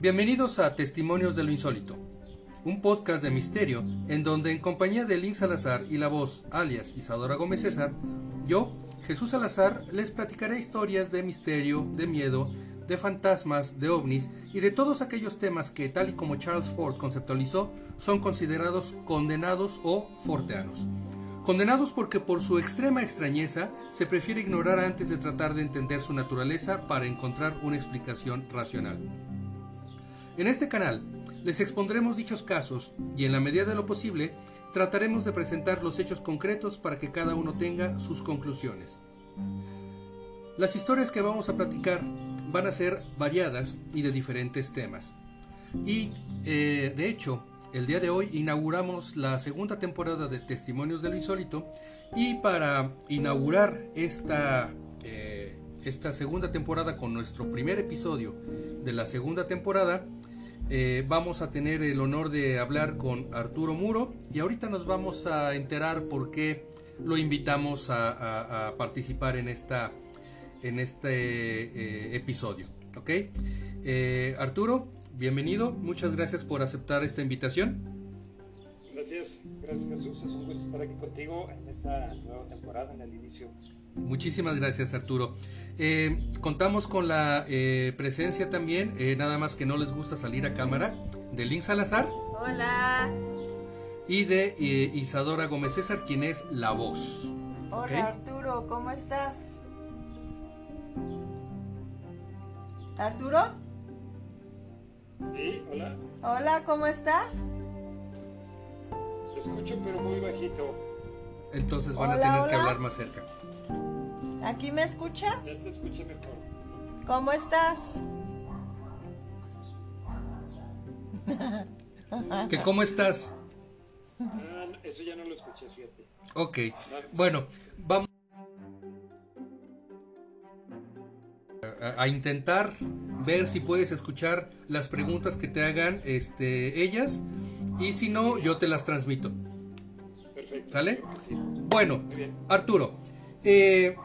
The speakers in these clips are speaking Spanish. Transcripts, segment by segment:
Bienvenidos a Testimonios de lo Insólito, un podcast de misterio en donde en compañía de Link Salazar y la voz alias Isadora Gómez César, yo, Jesús Salazar, les platicaré historias de misterio, de miedo, de fantasmas, de ovnis y de todos aquellos temas que, tal y como Charles Ford conceptualizó, son considerados condenados o forteanos. Condenados porque por su extrema extrañeza se prefiere ignorar antes de tratar de entender su naturaleza para encontrar una explicación racional. En este canal les expondremos dichos casos y en la medida de lo posible trataremos de presentar los hechos concretos para que cada uno tenga sus conclusiones. Las historias que vamos a platicar van a ser variadas y de diferentes temas. Y eh, de hecho, el día de hoy inauguramos la segunda temporada de Testimonios de lo Insólito y para inaugurar esta, eh, esta segunda temporada con nuestro primer episodio de la segunda temporada, eh, vamos a tener el honor de hablar con Arturo Muro y ahorita nos vamos a enterar por qué lo invitamos a, participar en esta en este eh, episodio. ¿Ok? Arturo, bienvenido. Muchas gracias por aceptar esta invitación. Gracias, gracias Jesús. Es un gusto estar aquí contigo en esta nueva temporada, en el inicio. Muchísimas gracias Arturo. Eh, contamos con la presencia también, nada más que no les gusta salir a cámara, de Link Salazar. Hola. Y de Isadora Gómez César, quien es la voz. Hola Arturo, ¿cómo estás? ¿Arturo? Sí, hola. Hola, ¿cómo estás? Te escucho pero muy bajito. Entonces van a tener que hablar más cerca. ¿Aquí me escuchas? Ya te escuché mejor. ¿Cómo estás? ¿Que cómo estás? Ah, eso ya no lo escuché, fíjate. Ok, bueno, vamos a, intentar ver si puedes escuchar las preguntas que te hagan este, ellas y si no, yo te las transmito. Perfecto. ¿Sale? Bueno, Arturo, eh,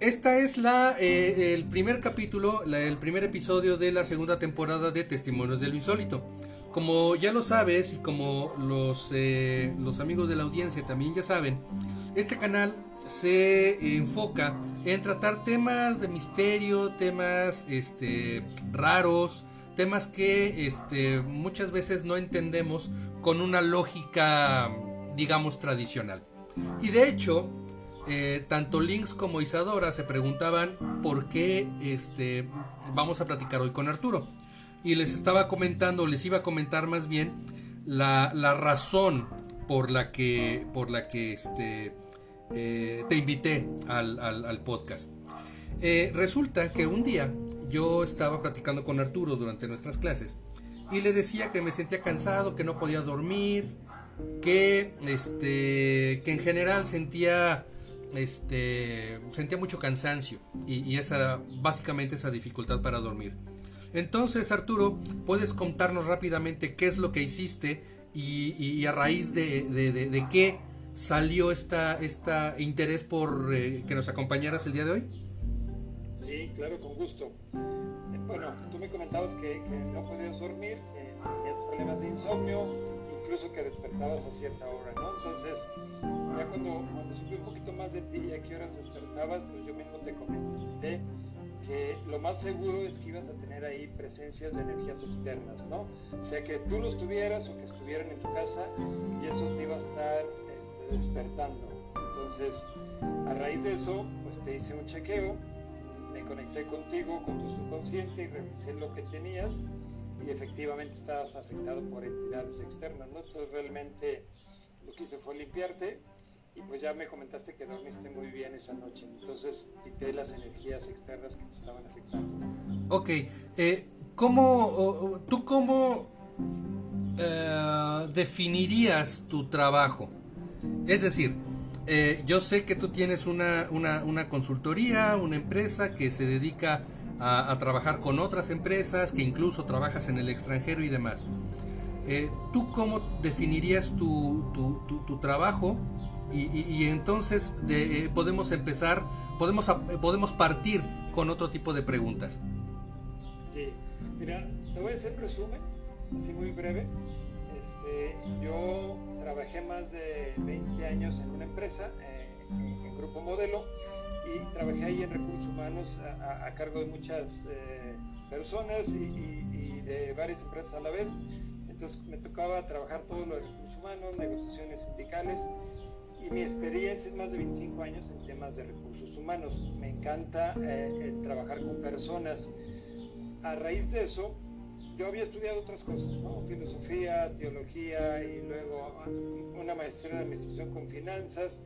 esta es la, eh, el primer capítulo, el primer episodio de la segunda temporada de Testimonios del Insólito. Como ya lo sabes y como los, eh, los amigos de la audiencia también ya saben, este canal se enfoca en tratar temas de misterio, temas este, raros, temas que este, muchas veces no entendemos con una lógica, digamos, tradicional. Y de hecho, eh, tanto Links como Isadora se preguntaban por qué este, vamos a platicar hoy con Arturo. Y les estaba comentando, les iba a comentar más bien la, la razón por la que, por la que este, eh, te invité al, podcast. Eh, resulta que un día yo estaba platicando con Arturo durante nuestras clases y le decía que me sentía cansado, que no podía dormir, que, este, que en general sentía, este, sentía mucho cansancio y, esa, básicamente esa dificultad para dormir. Entonces, Arturo, ¿puedes contarnos rápidamente qué es lo que hiciste y, a raíz de, de qué salió esta, esta interés por eh, que nos acompañaras el día de hoy? Sí, claro, con gusto. Eh, bueno, tú me comentabas que, no podías dormir, que tenías problemas de insomnio, incluso que despertabas a cierta hora, ¿no? Entonces, ya cuando, cuando un poquito más de ti y a qué horas despertabas, pues yo mismo te comenté que lo más seguro es que ibas a tener ahí presencias de energías externas, ¿no? O sea, que tú los tuvieras o que estuvieran en tu casa y eso te iba a estar despertando. Entonces, a raíz de eso, pues te hice un chequeo, me conecté contigo, con tu subconsciente y revisé lo que tenías y efectivamente estabas afectado por entidades externas, ¿no? Entonces realmente lo que hice fue limpiarte y pues ya me comentaste que dormiste muy bien esa noche, entonces quité las energías externas que te estaban afectando. Ok, eh, ¿cómo, ¿tú cómo eh, definirías tu trabajo? Es decir, eh, yo sé que tú tienes una, una, consultoría, una empresa que se dedica a, trabajar con otras empresas, que incluso trabajas en el extranjero y demás. Eh, ¿Tú cómo definirías tu, tu, trabajo y, entonces eh, podemos empezar, podemos, podemos partir con otro tipo de preguntas. Sí, mira, te voy a hacer un resumen, así muy breve. Este, yo trabajé más de 20 años en una empresa, eh, en, Grupo Modelo, y trabajé ahí en recursos humanos a, cargo de muchas eh, personas y, de varias empresas a la vez. Entonces me tocaba trabajar todo lo de recursos humanos, negociaciones sindicales y mi experiencia es más de 25 años en temas de recursos humanos. Me encanta eh, trabajar con personas. A raíz de eso, yo había estudiado otras cosas, filosofía, teología y luego ah, una maestría en administración con finanzas,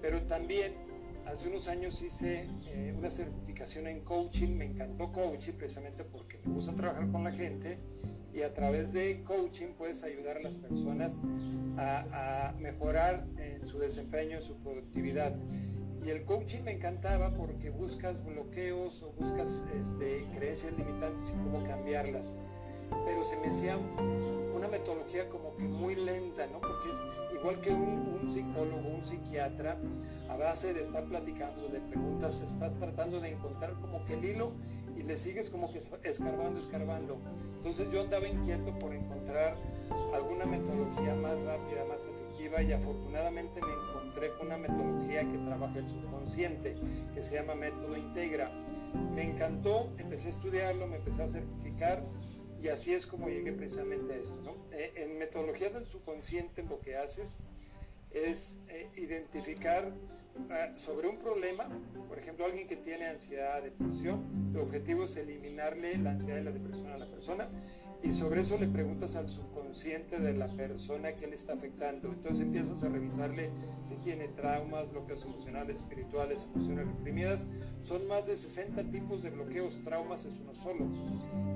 pero también hace unos años hice eh, una certificación en coaching, me encantó coaching precisamente porque me gusta trabajar con la gente y a través de coaching puedes ayudar a las personas a, a mejorar en su desempeño, en su productividad. Y el coaching me encantaba porque buscas bloqueos o buscas este, creencias limitantes y cómo cambiarlas. Pero se me hacía una metodología como que muy lenta, ¿no? Porque es igual que un, un psicólogo, un psiquiatra, a base de estar platicando, de preguntas, estás tratando de encontrar como que el hilo y le sigues como que escarbando, escarbando. Entonces yo andaba inquieto por encontrar alguna metodología más rápida, más efectiva y afortunadamente me encontré con una metodología que trabaja el subconsciente, que se llama método Integra. Me encantó, empecé a estudiarlo, me empecé a certificar y así es como llegué precisamente a esto. ¿no? Eh, en metodología del subconsciente lo que haces es eh, identificar eh, sobre un problema, por ejemplo, alguien que tiene ansiedad, depresión, tu objetivo es eliminarle la ansiedad y la depresión a la persona y sobre eso le preguntas al subconsciente de la persona que le está afectando. Entonces empiezas a revisarle si tiene traumas, bloqueos emocionales, espirituales, emociones reprimidas. Son más de 60 tipos de bloqueos, traumas es uno solo.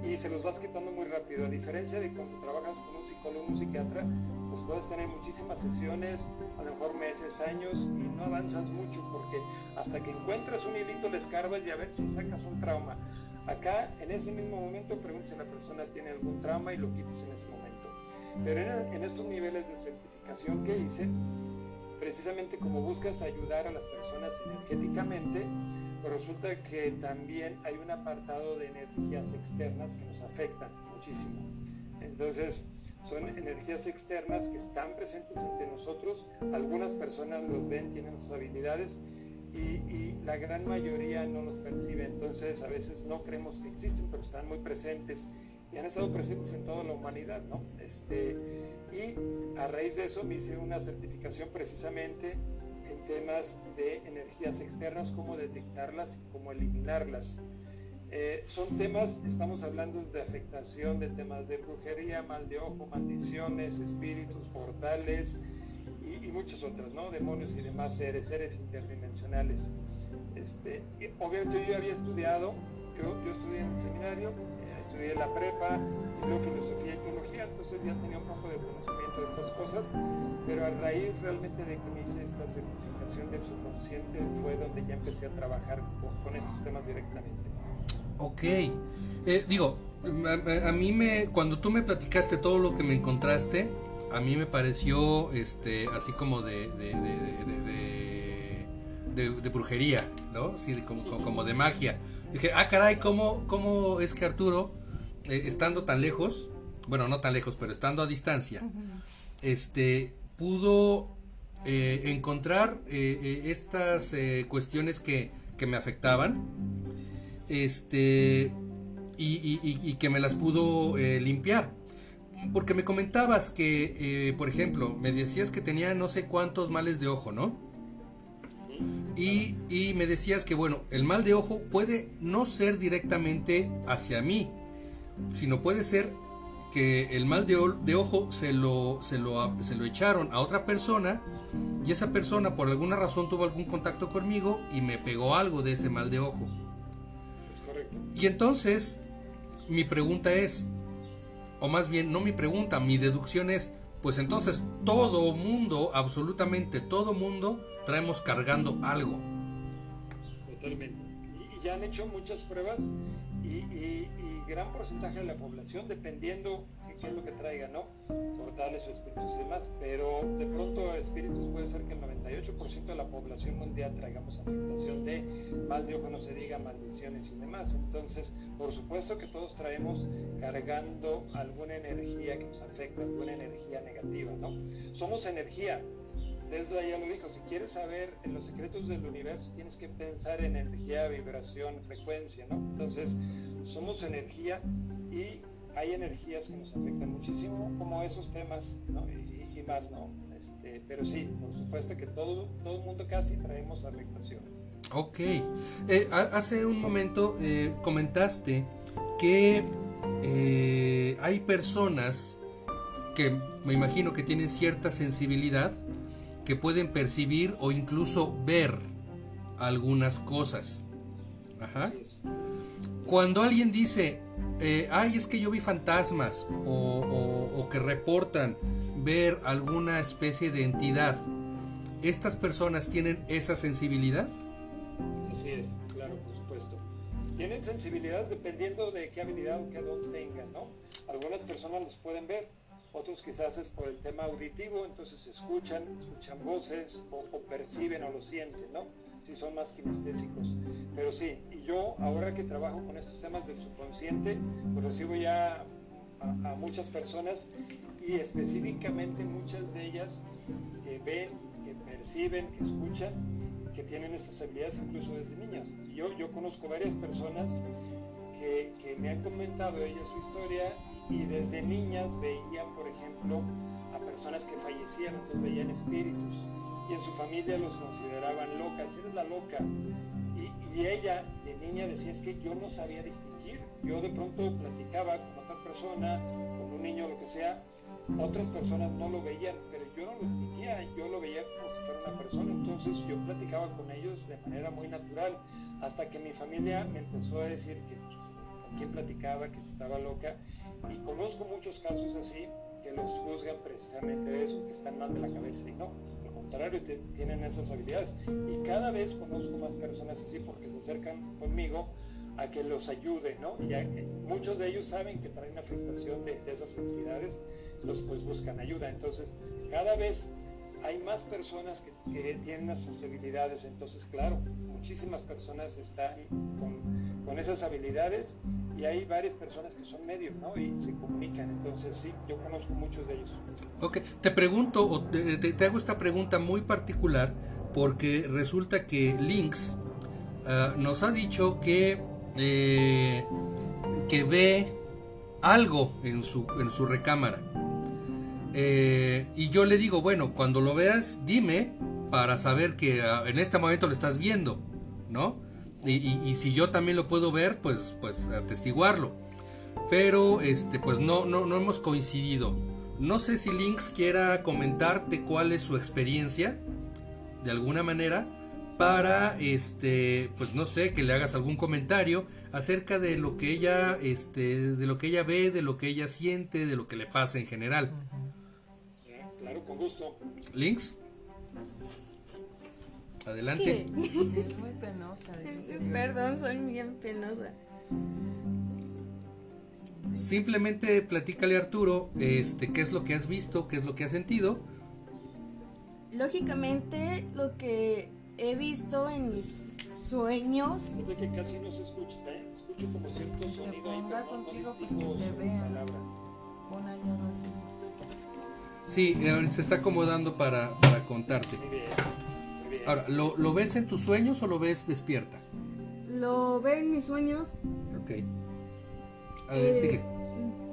Y se los vas quitando muy rápido. A diferencia de cuando trabajas con un psicólogo, un psiquiatra, pues puedes tener muchísimas sesiones, a lo mejor meses, años, y no avanzas mucho porque hasta que encuentras un hilito le escarbas y a ver si sacas un trauma. Acá, en ese mismo momento, preguntas si la persona tiene algún trauma y lo quites en ese momento. Pero en, en estos niveles de certificación que hice, precisamente como buscas ayudar a las personas energéticamente, resulta que también hay un apartado de energías externas que nos afectan muchísimo. Entonces, son energías externas que están presentes entre nosotros. Algunas personas los ven, tienen sus habilidades y, la gran mayoría no los percibe. Entonces, a veces no creemos que existen, pero están muy presentes y han estado presentes en toda la humanidad, ¿no? Este, y a raíz de eso me hice una certificación precisamente en temas de energías externas, cómo detectarlas y cómo eliminarlas. Eh, son temas, estamos hablando de afectación, de temas de brujería, mal de ojo, maldiciones, espíritus, portales y, muchas otras, ¿no? Demonios y demás seres, seres interdimensionales. Este, obviamente yo había estudiado, yo, yo estudié en el seminario, eh, estudié la prepa, y luego filosofía y teología, entonces ya tenía un poco de conocimiento de estas cosas, pero a raíz realmente de que me hice esta certificación del subconsciente fue donde ya empecé a trabajar con, con estos temas directamente. Ok, eh, digo, a, a, mí me, cuando tú me platicaste todo lo que me encontraste, a mí me pareció este, así como de, de, de, de brujería, ¿no? Sí, como, como, de magia. Dije, ah, caray, ¿cómo, cómo es que Arturo, eh, estando tan lejos, bueno, no tan lejos, pero estando a distancia, uh -huh. este, pudo eh, encontrar eh, estas cuestiones que, que me afectaban? este y, y, y, que me las pudo eh, limpiar porque me comentabas que eh, por ejemplo me decías que tenía no sé cuántos males de ojo no y, y, me decías que bueno el mal de ojo puede no ser directamente hacia mí sino puede ser que el mal de, de ojo se lo, se, lo, se lo echaron a otra persona y esa persona por alguna razón tuvo algún contacto conmigo y me pegó algo de ese mal de ojo. Y entonces, mi pregunta es, o más bien, no mi pregunta, mi deducción es, pues entonces todo mundo, absolutamente todo mundo, traemos cargando algo. Totalmente. Y, ya han hecho muchas pruebas y, y, gran porcentaje de la población, dependiendo lo que traiga, ¿no? Portales o espíritus y demás, pero de pronto espíritus puede ser que el 98% 90% de la población mundial traigamos afectación de mal de ojo, no se diga maldiciones y demás. Entonces, por supuesto que todos traemos cargando alguna energía que nos afecta, alguna energía negativa, ¿no? Somos energía. Tesla ya lo dijo, si quieres saber en los secretos del universo, tienes que pensar en energía, vibración, frecuencia, ¿no? Entonces, somos energía y hay energías que nos afectan muchísimo, como esos temas, ¿no? Y, y más, ¿no? Este, pero sí, por supuesto que todo, todo el mundo casi traemos afectación. Ok. Eh, ha- hace un momento eh, comentaste que eh, hay personas que me imagino que tienen cierta sensibilidad que pueden percibir o incluso ver algunas cosas. Cuando alguien dice, eh, ay, es que yo vi fantasmas o, que reportan ver alguna especie de entidad, ¿estas personas tienen esa sensibilidad? Así es, claro, por supuesto. Tienen sensibilidad dependiendo de qué habilidad o qué don tengan, ¿no? Algunas personas los pueden ver, otros quizás es por el tema auditivo, entonces escuchan, escuchan voces o perciben o lo sienten, ¿no? Si son más kinestésicos. Pero sí, y yo ahora que trabajo con estos temas del subconsciente, pues recibo ya a, muchas personas y específicamente muchas de ellas que ven, que perciben, que escuchan, que tienen estas habilidades incluso desde niñas. Yo, yo conozco varias personas que, que me han comentado ellas su historia y desde niñas veían, por ejemplo, a personas que fallecían, entonces veían espíritus y en su familia los consideraban locas, eres la loca. Y, ella de niña decía, es que yo no sabía distinguir. Yo de pronto platicaba con otra persona, con un niño, lo que sea, otras personas no lo veían, pero yo no lo distinguía, yo lo veía como si fuera una persona, entonces yo platicaba con ellos de manera muy natural, hasta que mi familia me empezó a decir que pues, con quién platicaba, que estaba loca, y conozco muchos casos así que los juzgan precisamente de eso, que están mal de la cabeza, y no, contrario, tienen esas habilidades, y cada vez conozco más personas así porque se acercan conmigo a que los ayude, ¿no? Y a- muchos de ellos saben que traen afectación de, de esas entidades, los pues buscan ayuda. Entonces, cada vez hay más personas que, que tienen esas habilidades. Entonces, claro, muchísimas personas están con, con esas habilidades y hay varias personas que son medios, ¿no? Y se comunican. Entonces, sí, yo conozco muchos de ellos. Ok, te pregunto, o te, te- hago esta pregunta muy particular porque resulta que Lynx ah, nos ha dicho que, eh, que ve algo en su, en su recámara. Eh, y yo le digo, bueno, cuando lo veas, dime para saber que ah, en este momento lo estás viendo, ¿no? Y, y- y si yo también lo puedo ver, pues, pues atestiguarlo. Pero este, pues no, no, no hemos coincidido. No sé si Lynx quiera comentarte cuál es su experiencia, de alguna manera, para este, pues no sé, que le hagas algún comentario acerca de lo que ella, este, de lo que ella ve, de lo que ella siente, de lo que le pasa en general. Claro, con gusto. Lynx, adelante. Es muy penosa. Perdón, soy bien penosa. Simplemente platícale a Arturo, este, qué es lo que has visto, qué es lo que has sentido. Lógicamente, lo que he visto en mis sueños, Fíjate que casi no se escucha, ¿eh? Escucho como cierto Se sonido ahí, ponga no contigo, pues, que te vean. ahí algo así. Sí, eh, se está acomodando para, para contarte. Muy bien, bien. Ahora, ¿lo, ¿lo ves en tus sueños o lo ves despierta? lo veo en mis sueños. Ok. A ver, eh, sigue.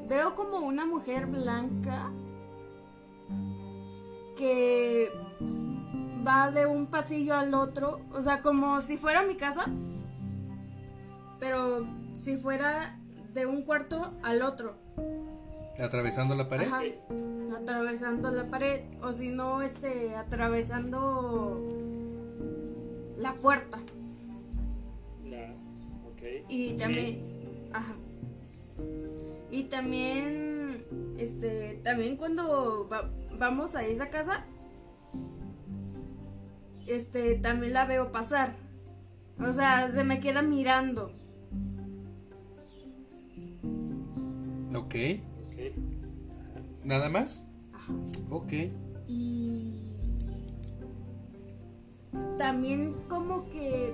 Veo como una mujer blanca que va de un pasillo al otro, o sea, como si fuera mi casa, pero si fuera de un cuarto al otro. Atravesando la pared. Ajá, atravesando la pared o si no este atravesando la puerta La, ok. y Sí. también ajá y también este también cuando va- vamos a esa casa este también la veo pasar o sea se me queda mirando Ok. Ok. ¿Nada más? Ajá. Ok. y también como que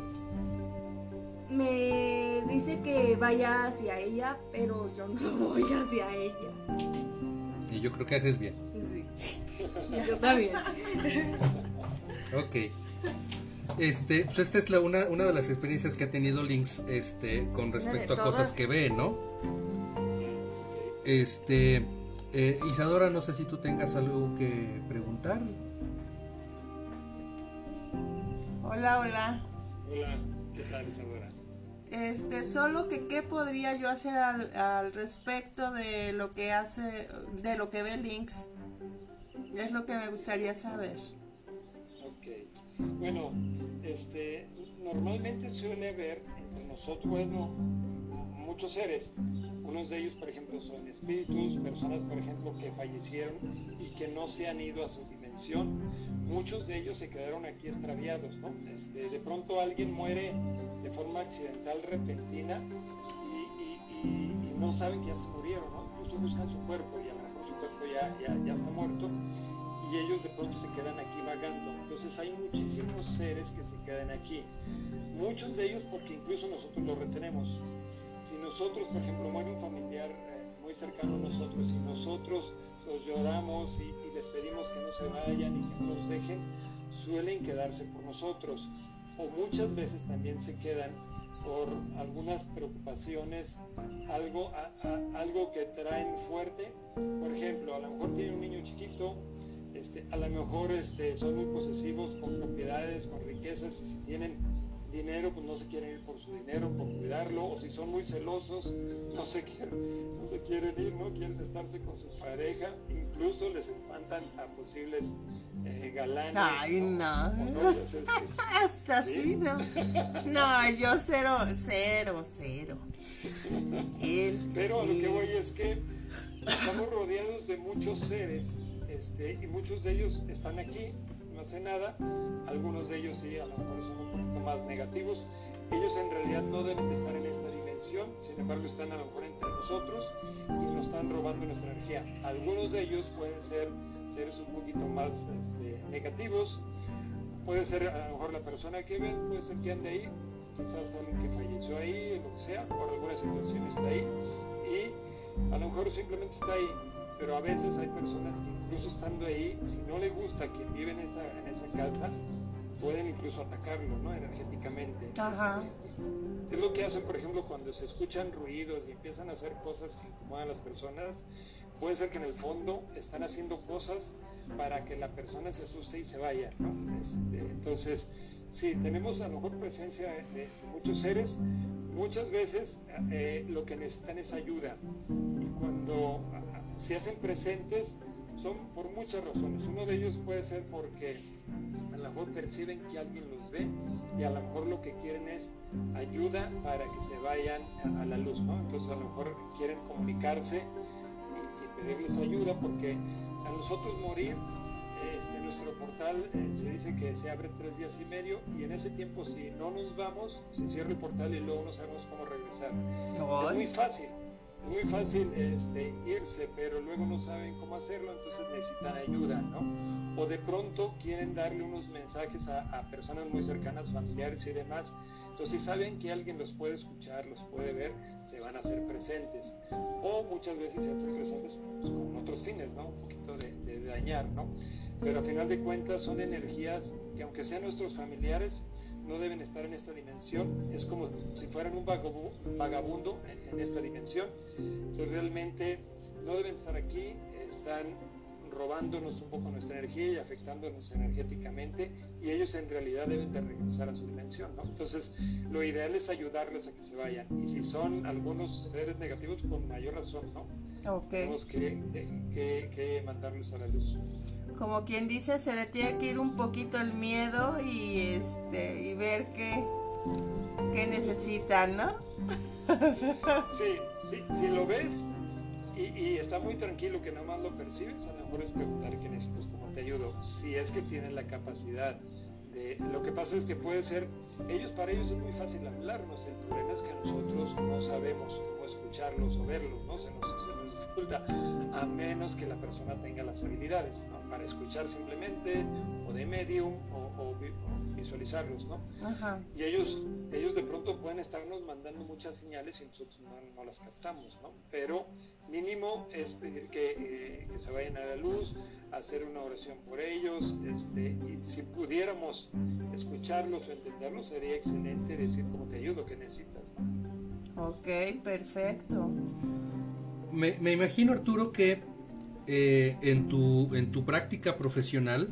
me dice que vaya hacia ella, pero yo no voy hacia ella. Y yo creo que haces bien. Sí. Yo también. Ok. Este, pues esta es la, una, una de las experiencias que ha tenido Lynx este, con respecto a cosas que ve, ¿no? Este, eh, Isadora, no sé si tú tengas algo que preguntar. Hola, hola. Hola, ¿qué tal Isadora? Este, solo que qué podría yo hacer al, al respecto de lo que hace, de lo que ve Links. Es lo que me gustaría saber. Ok. Bueno, este, normalmente suele haber entre nosotros, bueno, muchos seres. Unos de ellos, por ejemplo, son espíritus, personas, por ejemplo, que fallecieron y que no se han ido a su dimensión. Muchos de ellos se quedaron aquí extraviados, ¿no? Este, de pronto alguien muere de forma accidental, repentina, y, no saben que ya se murieron, ¿no? Incluso buscan su cuerpo y a lo mejor su cuerpo ya está muerto y ellos de pronto se quedan aquí vagando. Entonces hay muchísimos seres que se quedan aquí. Muchos de ellos porque incluso nosotros los retenemos. Si nosotros, por ejemplo, muere un familiar eh, muy cercano a nosotros y nosotros los lloramos y, les pedimos que no se vayan y que no nos dejen, suelen quedarse por nosotros. O muchas veces también se quedan por algunas preocupaciones, algo, algo que traen fuerte. Por ejemplo, a lo mejor tiene un niño chiquito, este, a lo mejor este, son muy posesivos con propiedades, con riquezas, y si tienen dinero, pues no se quieren ir por su dinero, por cuidarlo, o si son muy celosos, no se quieren, no se quieren ir, no quieren estarse con su pareja, incluso les espantan a posibles eh, galanes. Ay, no. o novios, este. Hasta así, ¿no? No, yo cero, cero, cero. Él, Pero a lo que voy es que estamos rodeados de muchos seres este, y muchos de ellos están aquí, no hace nada. Algunos de ellos sí, a lo mejor son un poquito más negativos. Ellos en realidad no deben de estar en esta dimensión, sin embargo están a lo mejor entre nosotros y nos están robando nuestra energía. Algunos de ellos pueden ser seres un poquito más este, negativos, puede ser a lo mejor la persona que ven, puede ser que ande ahí, quizás alguien que falleció ahí, lo que sea, por alguna situación está ahí, y a lo mejor simplemente está ahí, pero a veces hay personas que incluso estando ahí, si no le gusta quien vive en esa, en esa casa, pueden incluso atacarlo, ¿no? Energéticamente. Ajá. Es lo que hacen, por ejemplo, cuando se escuchan ruidos y empiezan a hacer cosas que incomodan a las personas. Puede ser que en el fondo están haciendo cosas para que la persona se asuste y se vaya. ¿no? Este, entonces, sí, tenemos a lo mejor presencia de, muchos seres. Muchas veces eh, lo que necesitan es ayuda. Y cuando se hacen presentes son por muchas razones. Uno de ellos puede ser porque a lo mejor perciben que alguien los ve y a lo mejor lo que quieren es ayuda para que se vayan a, la luz, ¿no? Entonces a lo mejor quieren comunicarse y pedirles ayuda porque a nosotros morir, este, nuestro portal eh, se dice que se abre tres días y medio y en ese tiempo si no nos vamos, se cierra el portal y luego no sabemos cómo regresar. Es muy fácil, es muy fácil este, irse, pero luego no saben cómo hacerlo, entonces necesitan ayuda, ¿no? O de pronto quieren darle unos mensajes a, a personas muy cercanas, familiares y demás. Entonces si saben que alguien los puede escuchar, los puede ver, se van a hacer presentes. O muchas veces se hacen presentes pues, con otros fines, ¿no? Un poquito de, de dañar, ¿no? Pero a final de cuentas son energías que aunque sean nuestros familiares, no deben estar en esta dimensión. Es como si fueran un vagabu- vagabundo en, en esta dimensión. Entonces realmente no deben estar aquí, están robándonos un poco nuestra energía y afectándonos energéticamente y ellos en realidad deben de regresar a su dimensión, ¿no? Entonces lo ideal es ayudarles a que se vayan y si son algunos seres negativos con mayor razón, ¿no? Tenemos que, que- que mandarlos a la luz. Como quien dice, se le tiene que ir un poquito el miedo y este y ver qué, qué necesitan, ¿no? Sí, sí, si lo ves y, está muy tranquilo que nada más lo percibes, a lo mejor es preguntar qué necesitas, cómo te ayudo. Si es que tienen la capacidad de... Lo que pasa es que puede ser, ellos para ellos es muy fácil hablarnos, el problema es que nosotros no sabemos escucharlos o verlos, ¿no? Se nos, se nos dificulta, a menos que la persona tenga las habilidades, ¿no? Para escuchar simplemente o de medium o, o vi- o visualizarlos, ¿no? Ajá. Y ellos, ellos de pronto pueden estarnos mandando muchas señales y nosotros no, no las captamos, ¿no? Pero mínimo es pedir que, eh, que se vayan a la luz, hacer una oración por ellos, este, y si pudiéramos escucharlos o entenderlos, sería excelente decir cómo te ayudo, qué necesitas, ¿no? Ok, perfecto. Me, me imagino, Arturo, que eh, en, tu, en tu práctica profesional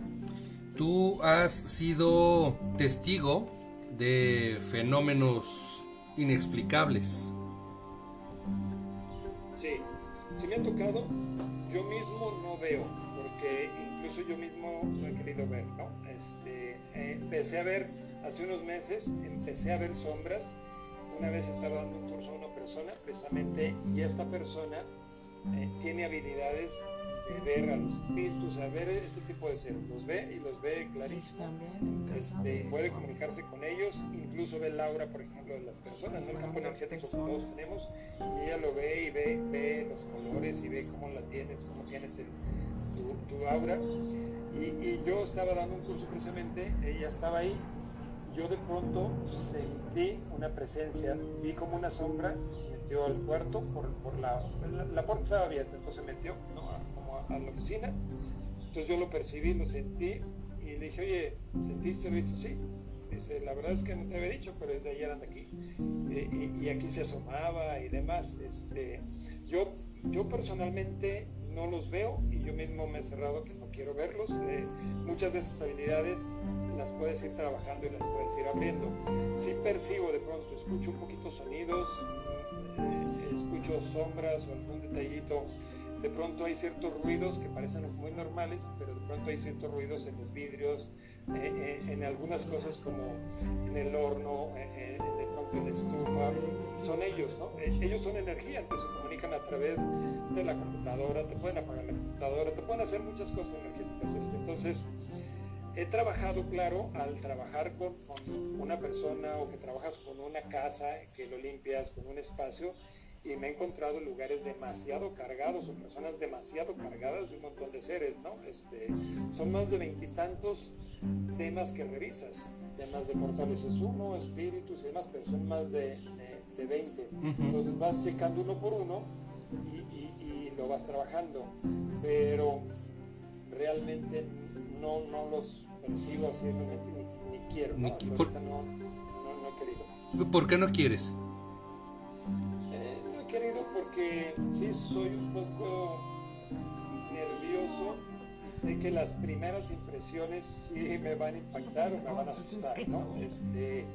tú has sido testigo de fenómenos inexplicables. Sí, sí me ha tocado, yo mismo no veo, porque incluso yo mismo no he querido ver, ¿no? Este, eh, empecé a ver, hace unos meses, empecé a ver sombras. Una vez estaba dando un curso a una persona, precisamente, y esta persona eh, tiene habilidades de ver a los espíritus, a ver este tipo de seres, los ve y los ve clarísimo. Este, puede comunicarse con ellos, incluso ve el aura, por ejemplo, de las personas, ¿no? el campo energético que todos tenemos, y ella lo ve y ve, ve los colores y ve cómo la tienes, cómo tienes el, tu, tu aura. Y, y yo estaba dando un curso precisamente, ella estaba ahí, yo de pronto sentí una presencia, vi como una sombra, se metió al cuarto, por, por la, la, puerta estaba abierta, entonces se metió ¿no? a, como a, la oficina, entonces yo lo percibí, lo sentí y le dije, oye, ¿sentiste? Lo dice, sí. Dice, la verdad es que no te había dicho, pero desde ayer anda aquí. Y, aquí se asomaba y demás. Este, yo, yo personalmente no los veo y yo mismo me he cerrado que quiero verlos. Eh, muchas de estas habilidades las puedes ir trabajando y las puedes ir abriendo. Sí percibo de pronto, escucho un poquito sonidos, eh, escucho sombras o algún detallito de pronto hay ciertos ruidos que parecen muy normales, pero de pronto hay ciertos ruidos en los vidrios, eh, eh, en algunas cosas como en el horno, eh, de pronto en la estufa, son ellos, ¿no? ellos son energía, que se comunican a través de la computadora, te pueden apagar la computadora, te pueden hacer muchas cosas energéticas. Este. Entonces, he trabajado, claro, al trabajar con, con una persona o que trabajas con una casa, que lo limpias, con un espacio, y me he encontrado lugares demasiado cargados o personas demasiado cargadas de un montón de seres, ¿no? Este, son más de veintitantos temas que revisas, temas de portales uno, espíritus y demás, pero son más de, de, de 20. Entonces vas checando uno por uno y, y, y, lo vas trabajando, pero realmente no, no los percibo así, realmente ni, ni quiero, ¿no? Por, no, no, no he querido. ¿Por qué no quieres? Querido porque sí soy un poco nervioso y sé que las primeras impresiones sí me van a impactar o me van a asustar, ¿no? Este,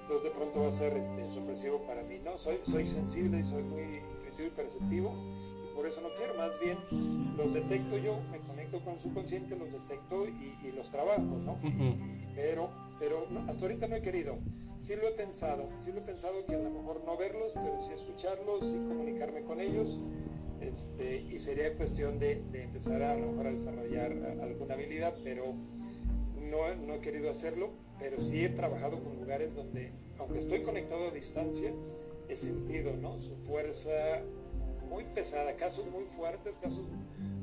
entonces de pronto va a ser este, sorpresivo para mí, ¿no? Soy, soy sensible y soy muy intuitivo y perceptivo y por eso no quiero, más bien los detecto yo, me conecto con su consciente, los detecto y, y los trabajo, ¿no? Uh -huh. Pero, pero no, hasta ahorita no he querido sí lo he pensado, sí lo he pensado que a lo mejor no verlos, pero sí escucharlos, sí comunicarme con ellos, este, y sería cuestión de, de, empezar a, a lo mejor a desarrollar alguna habilidad, pero no, no, he querido hacerlo, pero sí he trabajado con lugares donde, aunque estoy conectado a distancia, he sentido ¿no? su fuerza muy pesada, casos muy fuertes, casos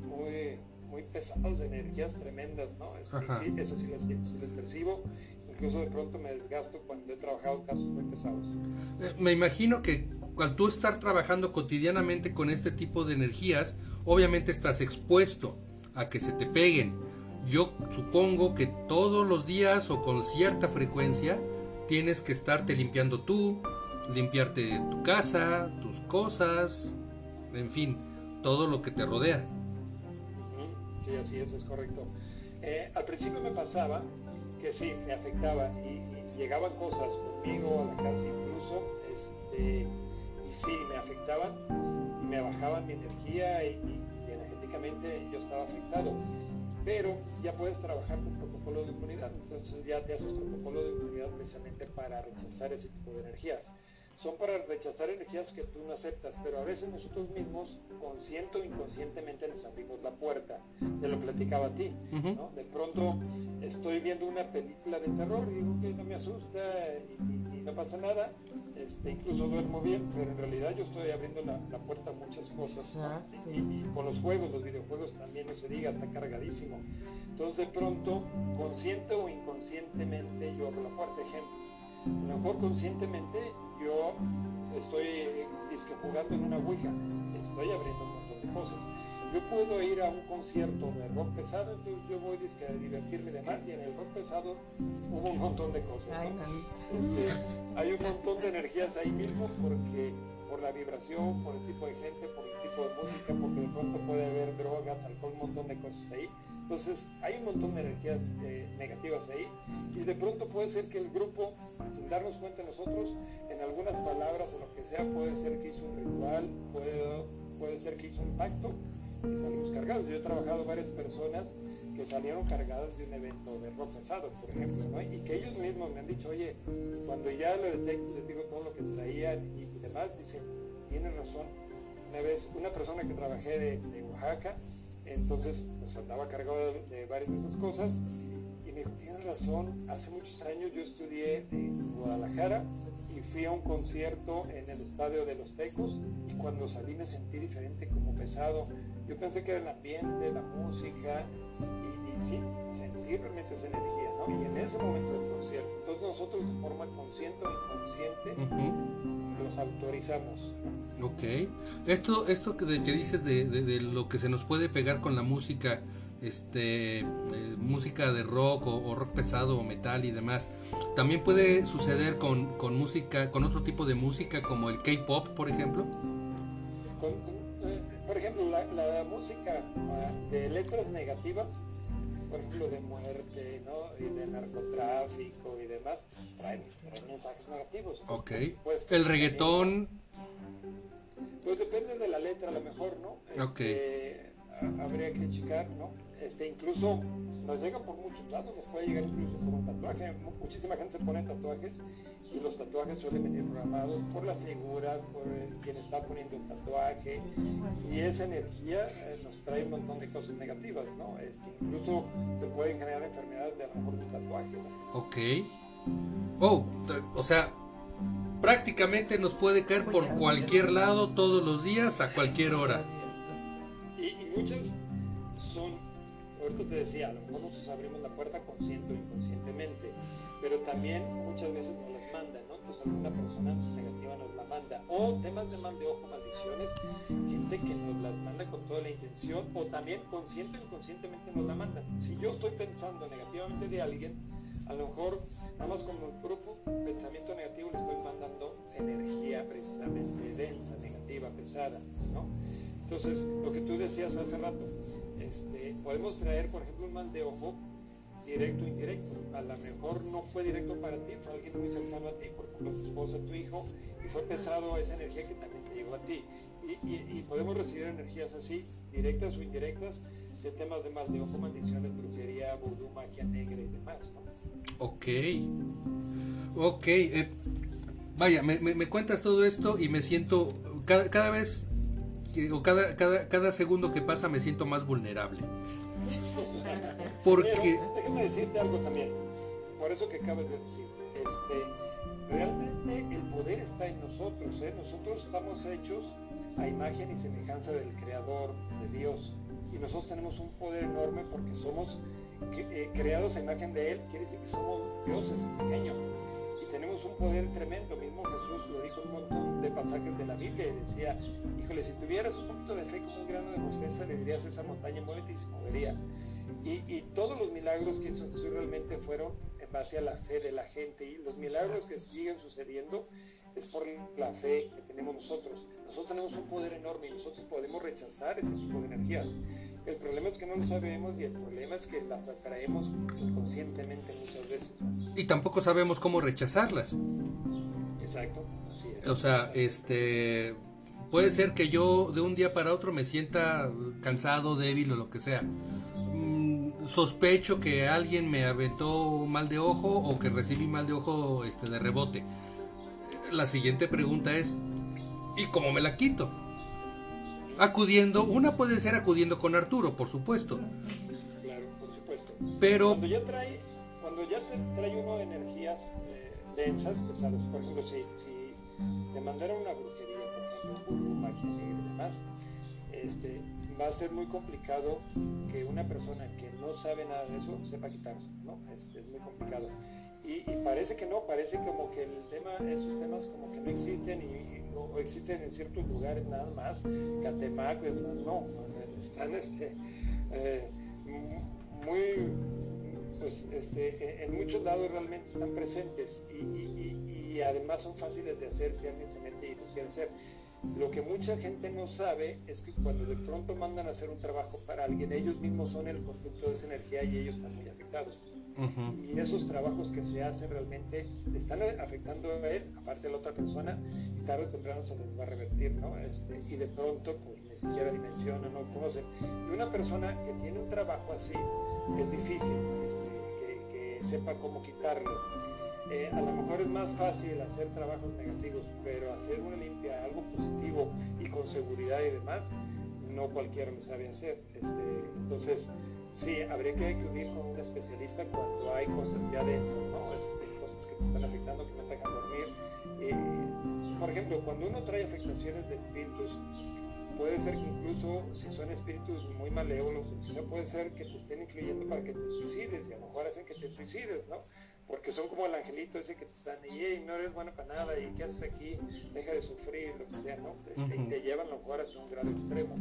muy, muy pesados de energías tremendas, ¿no? Este, sí, eso sí les, sí les percibo incluso de pronto me desgasto cuando he trabajado casos muy pesados. Me imagino que al tú estar trabajando cotidianamente con este tipo de energías, obviamente estás expuesto a que se te peguen. Yo supongo que todos los días o con cierta frecuencia tienes que estarte limpiando tú, limpiarte tu casa, tus cosas, en fin, todo lo que te rodea. Sí, así es, es correcto. Eh, al principio me pasaba que sí, me afectaba y, llegaban cosas conmigo a la casa incluso, este, y sí, me afectaban y me bajaban mi energía y, y, y, energéticamente yo estaba afectado. Pero ya puedes trabajar con protocolo de inmunidad, entonces ya te haces protocolo de inmunidad precisamente para rechazar ese tipo de energías. Son para rechazar energías que tú no aceptas, pero a veces nosotros mismos, consciente o inconscientemente, les abrimos la puerta. Te lo platicaba a ti, ¿no? De pronto estoy viendo una película de terror y digo que no me asusta y, y no pasa nada, este, incluso duermo bien, pero en realidad yo estoy abriendo la, puerta a muchas cosas. Y, con los juegos, los videojuegos también no se diga, está cargadísimo. Entonces de pronto, consciente o inconscientemente, yo abro la puerta. Ejemplo, a lo mejor conscientemente yo estoy jugando en una ouija, estoy abriendo un montón de cosas yo puedo ir a un concierto de rock pesado, entonces yo voy a divertirme de más y en el rock pesado hubo un montón de cosas. Este, hay un montón de energías ahí mismo porque por la vibración, por el tipo de gente, por el tipo de música, porque de pronto puede haber drogas, alcohol, un montón de cosas ahí. Entonces hay un montón de energías eh, negativas ahí y de pronto puede ser que el grupo, sin darnos cuenta nosotros, en algunas palabras o lo que sea, puede ser que hizo un ritual, puede, puede ser que hizo un pacto salimos cargados. Yo he trabajado varias personas que salieron cargadas de un evento de rock pesado, por ejemplo, y que ellos mismos me han dicho, oye, cuando ya lo detecto, les digo todo lo que traían y, demás, dicen, tienes razón. Una vez, una persona que trabajé de, Oaxaca, entonces pues andaba cargado de, varias de esas cosas, y me dijo, tienes razón, hace muchos años yo estudié en Guadalajara y fui a un concierto en el estadio de los Tecos y cuando salí me sentí diferente como pesado yo pensé que era el ambiente, la música, y, y sí, sentir realmente esa energía, ¿no? Y en ese momento del concierto, entonces nosotros de forma consciente o inconsciente los autorizamos. Ok. Esto, esto que, que dices de, de, lo que se nos puede pegar con la música, este, eh, música de rock o, rock pesado o metal y demás, también puede suceder con, con música, con otro tipo de música como el K-pop, por ejemplo por ejemplo, la, música ah, de letras negativas, por ejemplo, de muerte, ¿no? Y de narcotráfico y demás, traen, mensajes negativos. Ok. el reggaetón. Pues depende de la letra, a lo mejor, ¿no? Este, habría que checar, ¿no? Este, incluso nos llega por muchos lados, nos puede llegar incluso por un tatuaje. Muchísima gente se pone tatuajes y los tatuajes suelen venir programados por las figuras, por quien está poniendo el tatuaje y esa energía eh, nos trae un montón de cosas negativas, ¿no? Este, incluso se pueden generar enfermedades de a lo mejor un tatuaje. Ok. Oh, o sea, prácticamente nos puede caer por cualquier lado todos los días a cualquier hora. Y, y muchas ahorita te decía, a lo mejor nosotros abrimos la puerta consciente o inconscientemente, pero también muchas veces ¿no? Pues alguna persona negativa nos la manda. O temas de mal de ojo, maldiciones, gente que nos las manda con toda la intención, o también consciente o inconscientemente nos la manda. Si yo estoy pensando negativamente de alguien, a lo mejor nada más como un grupo pensamiento negativo le estoy mandando energía precisamente densa, negativa, pesada, ¿no? Entonces, lo que tú decías hace rato, este, podemos traer, por ejemplo, un mal de ojo directo indirecto. A lo mejor no fue directo para ti, fue alguien muy cercano a ti, por ejemplo tu esposa, tu hijo, y fue pesado esa energía que también te llegó a ti. Y, podemos recibir energías así, directas o indirectas, de temas de mal de ojo, maldiciones, brujería, vudú, magia negra y demás. Ok. Ok. Eh, vaya, me, me, cuentas todo esto y me siento cada, cada vez, o cada, cada, cada segundo que pasa me siento más vulnerable. Porque... Pero déjame decirte algo también, por eso que acabas de decir, este, realmente el poder está en nosotros, ¿eh? nosotros estamos hechos a imagen y semejanza del Creador, de Dios, y nosotros tenemos un poder enorme porque somos eh, creados a imagen de Él, quiere decir que somos dioses pequeños tenemos un poder tremendo, mismo Jesús lo dijo un montón de pasajes de la Biblia y decía, híjole, si tuvieras un poquito de fe como un grano de mostaza, le dirías a esa montaña, muévete y se movería. Y, todos los milagros que hizo Jesús realmente fueron en base a la fe de la gente y los milagros que siguen sucediendo es por la fe que tenemos nosotros. Nosotros tenemos un poder enorme y nosotros podemos rechazar ese tipo de energías. El problema es que no lo sabemos y el problema es que las atraemos inconscientemente muchas veces. Y tampoco sabemos cómo rechazarlas. Exacto, así es. O sea, este puede ser que yo de un día para otro me sienta cansado, débil o lo que sea sospecho que alguien me aventó mal de ojo o que recibí mal de ojo este de rebote. la siguiente pregunta es, ¿y cómo me la quito? Acudiendo, una puede ser acudiendo con Arturo, por supuesto, Claro, por supuesto. pero Cuando ya trae, cuando ya te trae uno energías eh, densas, pesadas, por ejemplo, si, si te mandaron una brujería, por ejemplo, un vudú, magia negra y demás, este, va a ser muy complicado que una persona que no sabe nada de eso sepa quitarse, ¿no? Es, es muy complicado. Y, y parece que no, parece como que el tema, esos temas como que no existen y, y- o existen en ciertos lugares nada más, Catemaco, no, están este, eh, muy pues este, en muchos lados realmente están presentes y- y además son fáciles de hacer si alguien se mete y los quiere hacer. Lo que mucha gente no sabe es que cuando de pronto mandan a hacer un trabajo para alguien, ellos mismos son el conducto de esa energía y ellos están muy afectados. Y esos trabajos que se hacen realmente están afectando a él, aparte a la otra persona, y tarde o temprano se les va a revertir, ¿no? Este, y de pronto, pues ni siquiera dimensionan, no conocen. Y una persona que tiene un trabajo así, es difícil este, que, sepa cómo quitarlo. Eh, a lo mejor es más fácil hacer trabajos negativos, pero hacer una limpia, algo positivo y con seguridad y demás, no cualquiera lo sabe hacer. Este, entonces, sí, habría que acudir con un especialista cuando hay cosas ya densas, ¿no? Este, cosas que te están afectando, que no te dejan dormir. Eh, por ejemplo, cuando uno trae afectaciones de espíritus, puede ser que incluso si son espíritus muy malévolos, quizá puede ser que te estén influyendo para que te suicides y a lo mejor hacen que te suicides, ¿no? Porque son como el angelito ese que te están, y hey, no eres bueno para nada, y qué haces aquí, deja de sufrir, lo que sea, ¿no? Este, Y te llevan lo mejor hasta un grado extremo.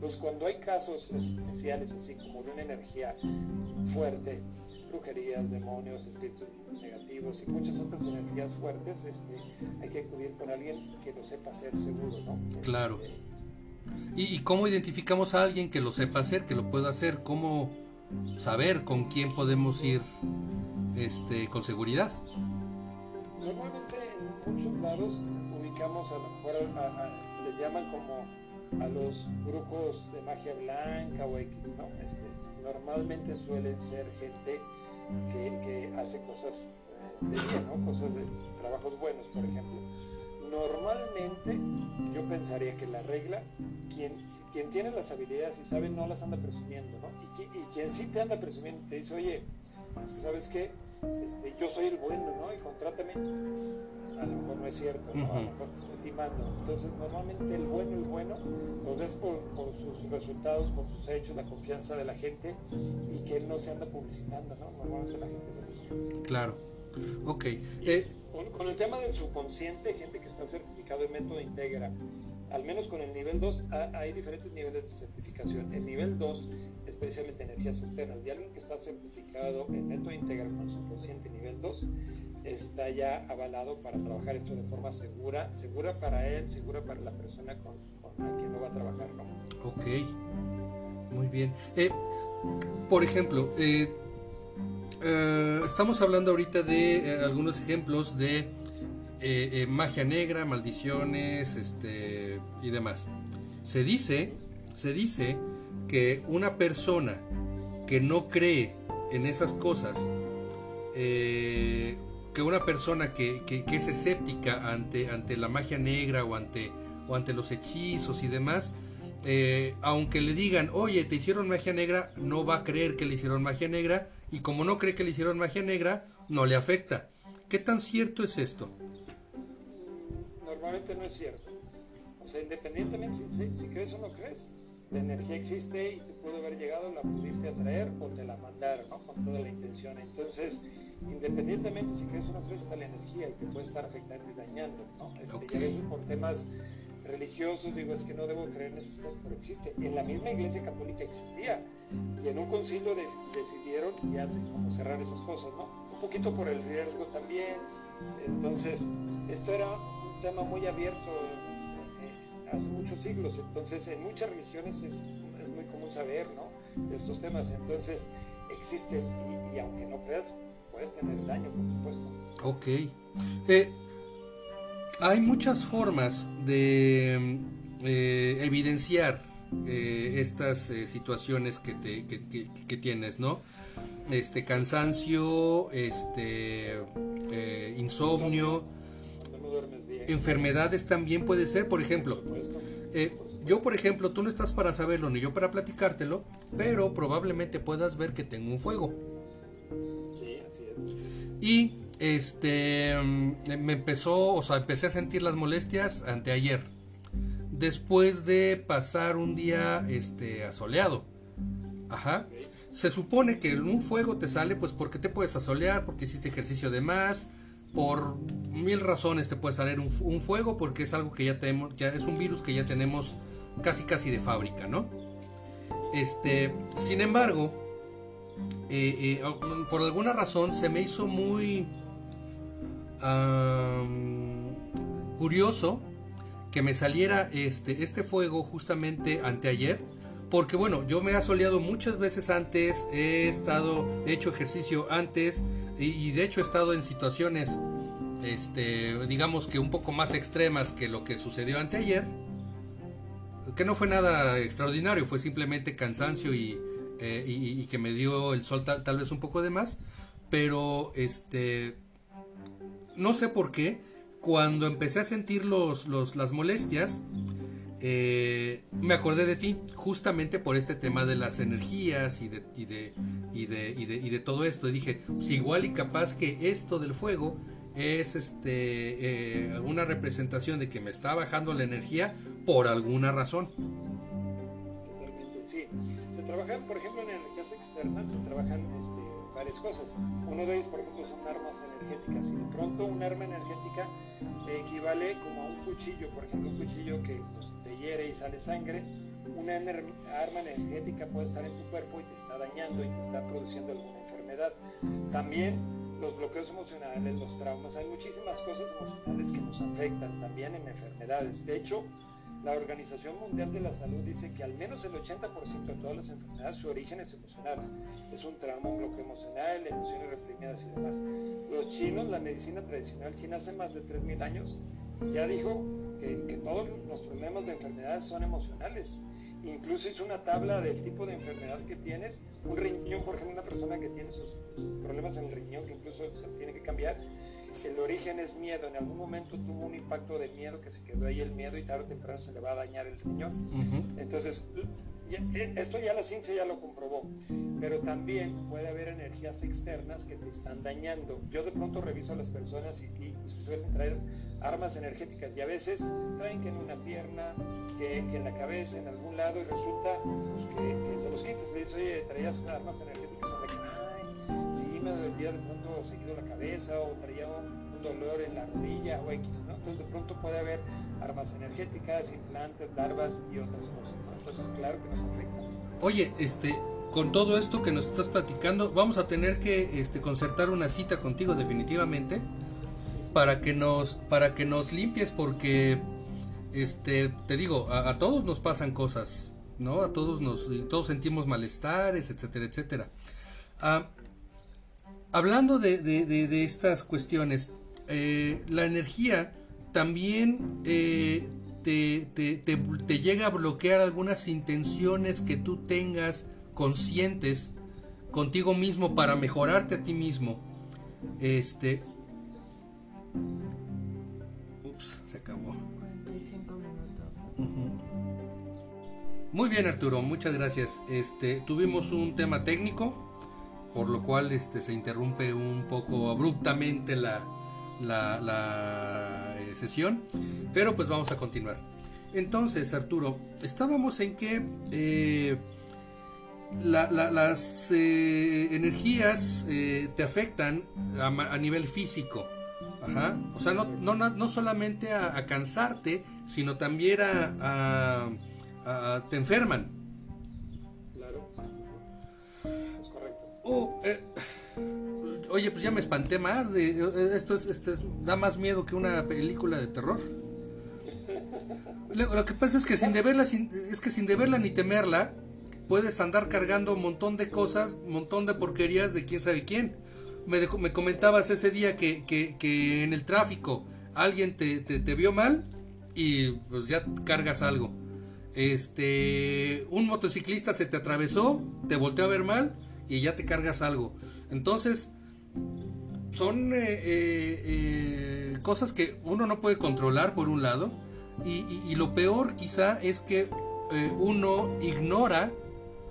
Pues cuando hay casos especiales así como de una energía fuerte, brujerías, demonios, espíritus negativos y muchas otras energías fuertes, este, hay que acudir con alguien que lo sepa hacer seguro, ¿no? Claro. Este, ¿Y, y cómo identificamos a alguien que lo sepa hacer, que lo pueda hacer? ¿Cómo saber con quién podemos ir este, con seguridad? Normalmente en muchos lados ubicamos a lo mejor les llaman como a los grupos de magia blanca o X, ¿no? Este, normalmente suelen ser gente que, hace cosas eh, de bien, ¿no? Cosas de trabajos buenos, por ejemplo. Normalmente yo pensaría que la regla, quien, quien tiene las habilidades y sabe no las anda presumiendo, ¿no? Y, y quien sí te anda presumiendo te dice, oye, es que sabes qué, este, yo soy el bueno, ¿no? Y contrátame. A lo mejor no es cierto, ¿no? A lo mejor te estoy timando. Entonces, normalmente el bueno, el bueno, lo ves por, por sus resultados, por sus hechos, la confianza de la gente y que él no se anda publicitando, ¿no? Normalmente la gente lo busca. Claro. Ok. Eh, Con, con el tema del subconsciente, gente que está certificado en método Integra, al menos con el nivel 2, ha- hay diferentes niveles de certificación. El nivel 2 es precisamente energías externas. Y alguien que está certificado en método Integra con subconsciente nivel 2, está ya avalado para trabajar esto de forma segura, segura para él, segura para la persona con, con la que no va a trabajar. ¿no? ok. Muy bien. Eh, por ejemplo, eh, eh, estamos hablando ahorita de eh, algunos ejemplos de magia negra, maldiciones, este y demás. Se dice, se dice que una persona que no cree en esas cosas, eh, que una persona que, que- es escéptica ante, ante la magia negra o ante, o ante los hechizos y demás, eh, aunque le digan, oye, te hicieron magia negra, no va a creer que le hicieron magia negra y como no cree que le hicieron magia negra, no le afecta. ¿Qué tan cierto es esto? Normalmente no es cierto. O sea, independientemente si crees o no crees, la energía existe y te pudo haber llegado, la pudiste atraer o te la mandaron, ¿no? Con toda la intención. Entonces, independientemente si crees o no crees, está la energía y te puede estar afectando y dañando, ¿no? Este. Y a veces por temas religiosos, digo, es que no debo creer en esas cosas, pero existe. En la misma iglesia católica existía. Y en un concilio de- decidieron ya como cerrar esas cosas, ¿no? Un poquito por el riesgo también. Entonces, esto era un tema muy abierto hace muchos siglos. Entonces, en muchas religiones es, es muy común saber, ¿no? De estos temas. Entonces, existen y, y aunque no creas, puedes tener daño, por supuesto. Ok. Eh, hay muchas formas de eh, evidenciar eh, estas eh, situaciones que, te, que, que- que tienes, ¿no? Este cansancio, este insomnio. duermes bien. Enfermedades también puede ser, por ejemplo, eh, yo por ejemplo, tú no estás para saberlo ni yo para platicártelo, pero probablemente puedas ver que tengo un fuego. Sí, así es. Y este mm, me empezó, o sea, empecé a sentir las molestias anteayer. Después de pasar un día este asoleado. Ajá. Se supone que un fuego te sale pues porque te puedes asolear, porque hiciste ejercicio de más, por mil razones te puede salir un, fuego porque es algo que ya tenemos, ya es un virus que ya tenemos casi casi de fábrica, ¿no? Este, sin embargo, eh, eh, por alguna razón se me hizo muy curioso que me saliera este, este fuego justamente anteayer. Porque bueno, yo me he soleado muchas veces antes, he estado, he hecho ejercicio antes y, de hecho he estado en situaciones, este, digamos que un poco más extremas que lo que sucedió anteayer. Que no fue nada extraordinario, fue simplemente cansancio y, eh, que me dio el sol tal, vez un poco de más. Pero este, no sé por qué, cuando empecé a sentir los, las molestias, eh, me acordé de ti, justamente por este tema de las energías y de, y de, y de, y de, y de todo esto. Y dije, pues igual y capaz que esto del fuego es este eh, una representación de que me está bajando la energía por alguna razón. Sí. Se trabajan, por ejemplo, en energías externas, se trabajan este, varias cosas. Uno de ellos, por ejemplo, son armas energéticas. Y de pronto un arma energética equivale como a un cuchillo, por ejemplo, un cuchillo que pues, hiere y sale sangre. Una arma energética puede estar en tu cuerpo y te está dañando y te está produciendo alguna enfermedad. También los bloqueos emocionales, los traumas, hay muchísimas cosas emocionales que nos afectan también en enfermedades. De hecho, la Organización Mundial de la Salud dice que al menos el 80% de todas las enfermedades su origen es emocional. Es un trauma, un bloqueo emocional, emociones reprimidas y demás. Los chinos, la medicina tradicional china hace más de 3.000 años, ya dijo que, todos los problemas de enfermedades son emocionales. Incluso hizo una tabla del tipo de enfermedad que tienes. Un riñón, por ejemplo, una persona que tiene sus, sus problemas en el riñón, que incluso se tiene que cambiar, el origen es miedo. En algún momento tuvo un impacto de miedo que se quedó ahí el miedo y tarde o temprano se le va a dañar el riñón. Entonces, ya- eh, esto ya la ciencia ya lo comprobó, pero también puede haber energías externas que te están dañando. Yo de pronto reviso a las personas y, y suelen traer armas energéticas y a veces traen que en una pierna, que, que en la cabeza, en algún lado y resulta pues, que, que se los quitas. Le dices, oye, traías armas energéticas, son de que, ay, sí, me dolía de pronto seguido la cabeza o traía un, un dolor en la rodilla o X, ¿no? Entonces de pronto puede haber armas energéticas, implantes, larvas y otras cosas, ¿no? Entonces claro que nos afecta. Oye, este, con todo esto que nos estás platicando, vamos a tener que este, concertar una cita contigo definitivamente para que nos, para que nos limpies porque, este, te digo, a, a todos nos pasan cosas, ¿no? A todos nos, todos sentimos malestares, etcétera, etcétera. Ah, hablando de, de- de- de estas cuestiones, eh, la energía también eh, te, te- te- te llega a bloquear algunas intenciones que tú tengas conscientes contigo mismo para mejorarte a ti mismo. Este. Ups, se acabó. 45 minutos. Muy bien Arturo, muchas gracias. Este, tuvimos un tema técnico, por lo cual este, se interrumpe un poco abruptamente la, la, la, eh, sesión, pero pues vamos a continuar. Entonces Arturo, estábamos en que eh, la- la- las eh, energías eh, te afectan a, nivel físico. O sea, no, no, no solamente a, cansarte, sino también a- te enferman. Eh, oye, pues ya me espanté más. Eh, esto es, esto es- da más miedo que una película de terror. Lo, que pasa es que sin deberla, sin- es que sin deberla ni temerla, puedes andar cargando un montón de cosas, un montón de porquerías de quién sabe quién. Me, comentabas ese día que, en el tráfico alguien te vio mal y pues ya cargas algo. Este, un motociclista se te atravesó, te volteó a ver mal y ya te cargas algo. Entonces, son eh, eh, eh, cosas que uno no puede controlar por un lado y, y- lo peor quizá es que uno ignora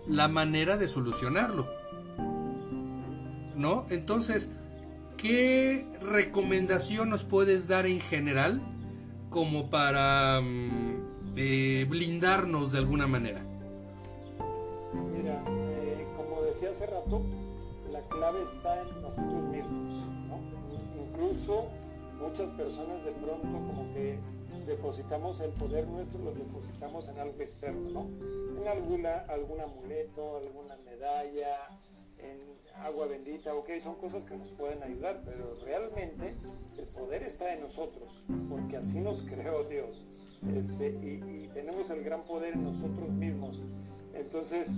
la manera de solucionarlo. ¿No? Entonces, ¿qué recomendación nos puedes dar en general como para mm, blindarnos de alguna manera? Mira, hace rato, la clave está en nosotros mismos. Incluso muchas personas de pronto como que depositamos el poder nuestro, lo depositamos en algo externo, ¿no? En alguna, algún amuleto, alguna medalla, en agua bendita, ok, son cosas que nos pueden ayudar, pero realmente el poder está en nosotros, porque así nos creó Dios. Este, y tenemos el gran poder en nosotros mismos. Entonces,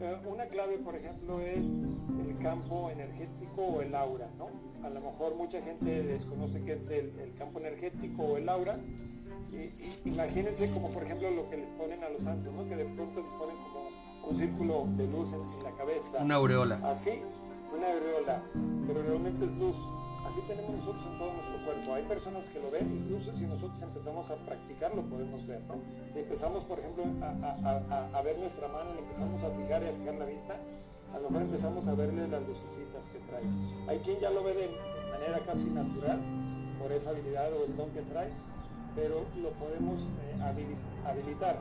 eh, una clave, por ejemplo, es el campo energético o el aura, ¿no? A lo mejor mucha gente desconoce qué es el, el campo energético o el aura. Y, y imagínense como, por ejemplo, lo que les ponen a los santos, ¿no? Que de pronto les ponen como un círculo de luz en, en la cabeza. Una aureola. Así, una aureola, pero realmente es luz. Así tenemos nosotros en todo nuestro cuerpo. Hay personas que lo ven, incluso si nosotros empezamos a practicar lo podemos ver. Si empezamos, por ejemplo, a, ver nuestra mano y empezamos a fijar y a fijar la vista, a lo mejor empezamos a verle las lucecitas que trae. Hay quien ya lo ve de, manera casi natural, por esa habilidad o el don que trae, pero lo podemos eh, habili- habilitar.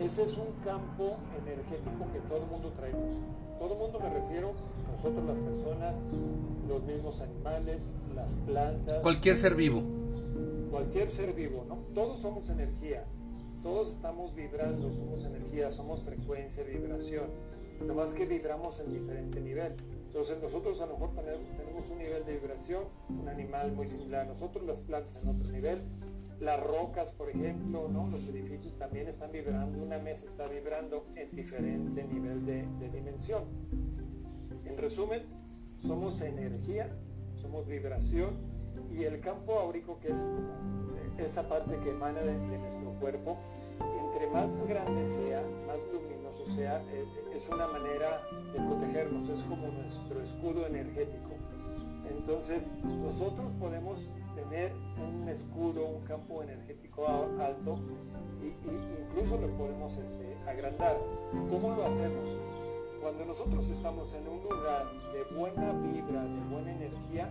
Ese es un campo energético que todo el mundo traemos. Todo el mundo me refiero, nosotros las personas, los mismos animales, las plantas, Cualquier ser vivo. cualquier ser vivo, ¿no? Todos somos energía, todos estamos vibrando, somos energía, somos frecuencia, vibración, nomás que vibramos en diferente nivel. Entonces nosotros a lo mejor tenemos un nivel de vibración, un animal muy similar a nosotros, las plantas en otro nivel, las rocas, por ejemplo, los edificios también están vibrando, una mesa está vibrando en diferente nivel de, dimensión. En resumen, somos energía, somos vibración y el campo áurico, que es esa parte que emana de, de nuestro cuerpo, entre más grande sea, más luminoso sea, eh, es una manera de protegernos, es como nuestro escudo energético. Entonces, nosotros podemos tener un escudo, un campo energético alto y incluso lo podemos este, agrandar. ¿Cómo lo hacemos? Cuando nosotros estamos en un lugar de buena vibra, de buena energía,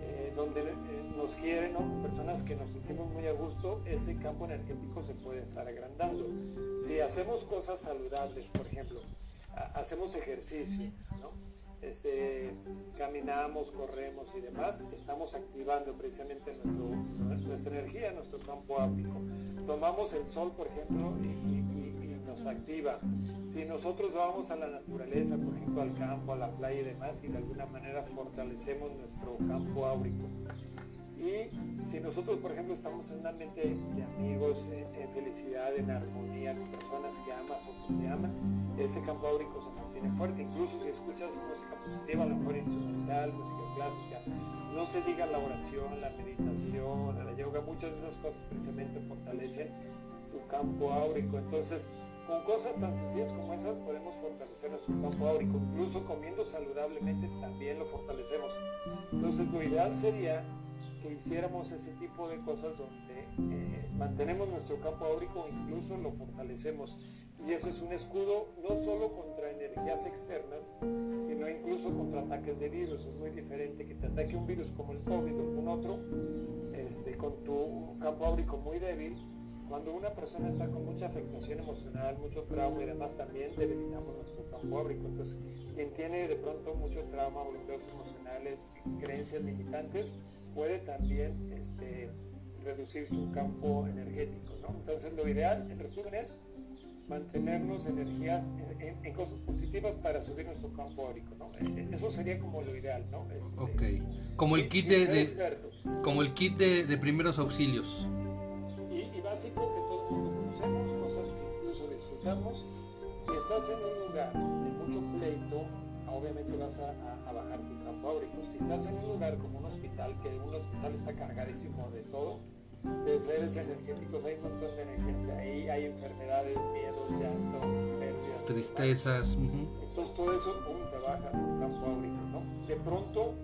eh, donde eh, nos quieren, personas que nos sentimos muy a gusto, ese campo energético se puede estar agrandando. Si hacemos cosas saludables, por ejemplo, ha- hacemos ejercicio, ¿no? Este, caminamos, corremos y demás, estamos activando precisamente nuestra energía, nuestro campo áurico. Tomamos el sol, por ejemplo, y- y nos activa. Si nosotros vamos a la naturaleza, por ejemplo, al campo, a la playa y demás, y de alguna manera fortalecemos nuestro campo áurico. Y si nosotros, por ejemplo, estamos en un ambiente de amigos, en, en felicidad, en armonía, con personas que amas o que te aman, ese campo áurico se mantiene fuerte. Incluso si escuchas música positiva, a lo mejor instrumental, música clásica, no se diga la oración, la meditación, la yoga, muchas de esas cosas precisamente fortalecen tu campo áurico. Entonces, con cosas tan sencillas como esas podemos fortalecer nuestro campo áurico. Incluso comiendo saludablemente también lo fortalecemos. Entonces, lo ideal sería hiciéramos ese tipo de cosas donde eh, mantenemos nuestro campo áurico, incluso lo fortalecemos. Y ese es un escudo no solo contra energías externas, sino incluso contra ataques de virus. Es muy diferente que te ataque un virus como el COVID o algún otro, este, con tu campo áurico muy débil. Cuando una persona está con mucha afectación emocional, mucho trauma y demás, también debilitamos nuestro campo áurico. Entonces, quien tiene de pronto mucho trauma, bloqueos emocionales, creencias limitantes, puede también este, reducir su campo energético. ¿no? Entonces, lo ideal, en resumen, es mantenernos energías en, en- en cosas positivas para subir nuestro campo áurico. ¿no? Eh, Eso sería como lo ideal. ¿no? Este, Ok. Como el kit de, de- como el kit de, de primeros auxilios. Y, y básico que todo el mundo conocemos, cosas que incluso disfrutamos. Si estás en un lugar de mucho pleito, obviamente vas a, a- a bajar tu campo áurico. Si estás en un lugar como un hospital, que un hospital está cargadísimo de todo, de seres energéticos, hay un montón de energías, ahí hay enfermedades, miedos, llanto, pérdidas. Tristezas. Entonces todo eso pum, te baja tu campo áurico, ¿no? De pronto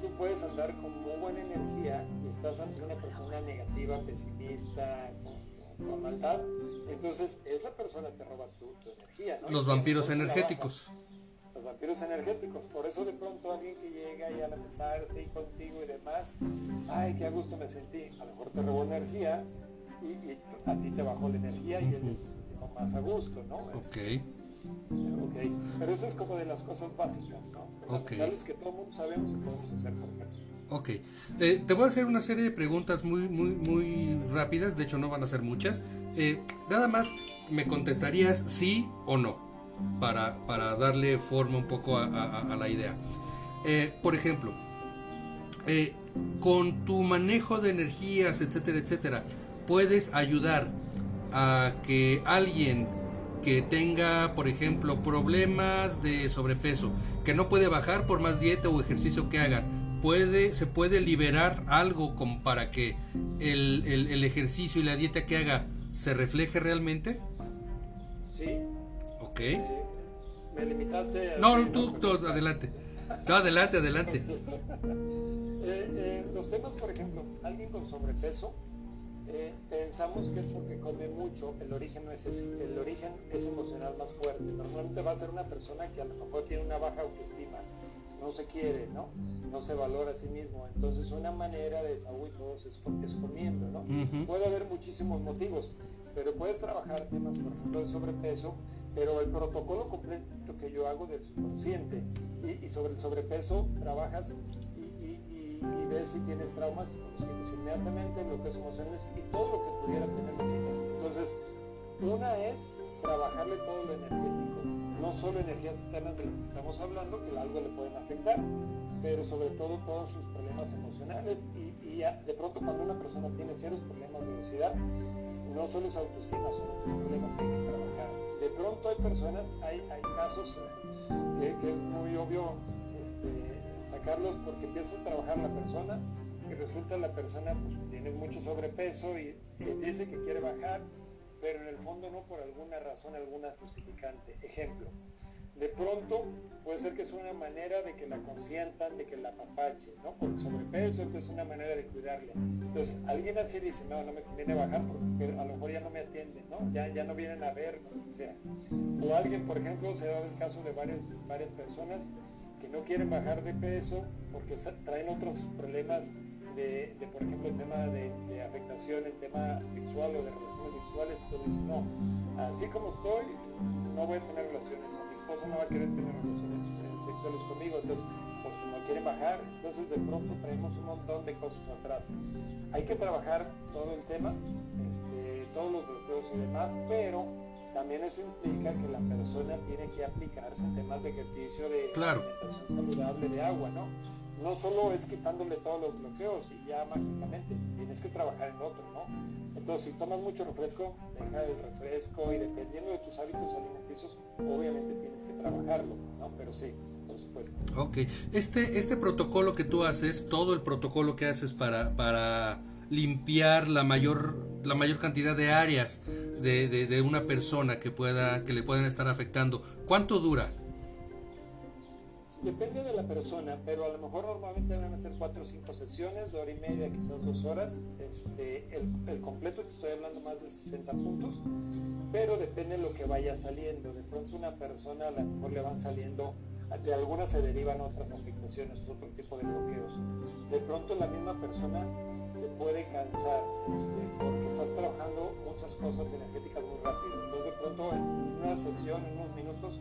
tú puedes andar con muy buena energía y estás ante una persona negativa, pesimista, con, con maldad, entonces esa persona te roba tu, tu energía. ¿no? Los Y vampiros trabaja. Los vampiros energéticos, por eso de pronto alguien que llega y a lamentarse y contigo y demás, ay, qué a gusto me sentí, a lo mejor te robó energía y, y a ti te bajó la energía y él se sintió más a gusto, ¿no? Es- Ok. Ok, pero eso es como de las cosas básicas, ¿no? Ok. Fundamentales que todo el mundo sabemos y podemos hacer por ejemplo. Ok. Eh, te voy a hacer una serie de preguntas muy, muy, muy rápidas. De hecho, no van a ser muchas. Eh, nada más me contestarías sí o no. Para, para darle forma un poco a, la idea. Eh, por ejemplo, eh, con tu manejo de energías, etcétera, etcétera, puedes ayudar a que alguien que tenga, por ejemplo, problemas de sobrepeso, que no puede bajar por más dieta o ejercicio que hagan, puede, se puede liberar algo como para que el, el- el ejercicio y la dieta que haga se refleje realmente. Sí, Ok. me limitaste a... No, no, tú, adelante. No, adelante, adelante. Eh, eh, los temas, por ejemplo, alguien con sobrepeso, eh, pensamos que es porque come mucho, el origen no es ese, el origen es emocional más fuerte. Normalmente va a ser una persona que a lo mejor tiene una baja autoestima, no se quiere, ¿no? No se valora a sí mismo. Entonces una manera de todo es, es comiendo, ¿no? Puede haber muchísimos motivos, pero puedes trabajar temas, por ejemplo, de sobrepeso, pero el protocolo completo que yo hago del subconsciente y, sobre el sobrepeso trabajas y, ves si tienes traumas, los quitas inmediatamente, bloqueos emocionales y todo lo que pudiera tener lo quitas. Entonces, una es trabajarle todo lo energético, no solo energías externas de las que estamos hablando, que algo le pueden afectar, pero sobre todo todos sus problemas emocionales y, ya, de pronto cuando una persona tiene serios problemas de obesidad, no solo es autoestima, son otros problemas que hay que trabajar. De pronto hay personas, hay, hay casos eh, que, es muy obvio este, sacarlos porque empieza a trabajar la persona y resulta la persona pues, tiene mucho sobrepeso y, y dice que quiere bajar, pero en el fondo no por alguna razón, alguna justificante. Ejemplo, de pronto puede ser que es una manera de que la consientan, de que la apapachen, ¿no? Por sobrepeso, entonces es una manera de cuidarle. Entonces, alguien así dice, no, no me conviene bajar porque a lo mejor ya no me atienden, ¿no? Ya, ya no vienen a ver, que sea. O alguien, por ejemplo, se dado el caso de varias, varias personas que no quieren bajar de peso porque traen otros problemas de, por ejemplo, el tema de, de afectación, el tema sexual o de relaciones sexuales, entonces no, así como estoy, no voy a tener relaciones, no va a querer tener relaciones eh, sexuales conmigo, entonces pues no quieren bajar, entonces de pronto traemos un montón de cosas atrás. Hay que trabajar todo el tema, este, todos los bloqueos y demás, pero también eso implica que la persona tiene que aplicarse en temas de ejercicio, de Claro. alimentación saludable, de agua, ¿no? No solo es quitándole todos los bloqueos y ya mágicamente, tienes que trabajar en otro, ¿no? Entonces, si tomas mucho refresco, deja el refresco y dependiendo de tus hábitos alimenticios, obviamente tienes que trabajarlo, ¿no? Pero sí, por supuesto. Ok. Este, este protocolo que tú haces, todo el protocolo que haces para, para limpiar la mayor, la mayor cantidad de áreas de, de- de una persona que pueda, que le puedan estar afectando, ¿cuánto dura? Depende de la persona, pero a lo mejor normalmente van a ser cuatro o cinco sesiones, hora y media, quizás dos horas. Este, el, el completo te estoy hablando más de 60 puntos, pero depende de lo que vaya saliendo. De pronto una persona a lo mejor le van saliendo, de algunas se derivan otras afectaciones, otro tipo de bloqueos. De pronto la misma persona se puede cansar este, porque estás trabajando muchas cosas energéticas muy rápido. Entonces de pronto en una sesión, en unos minutos,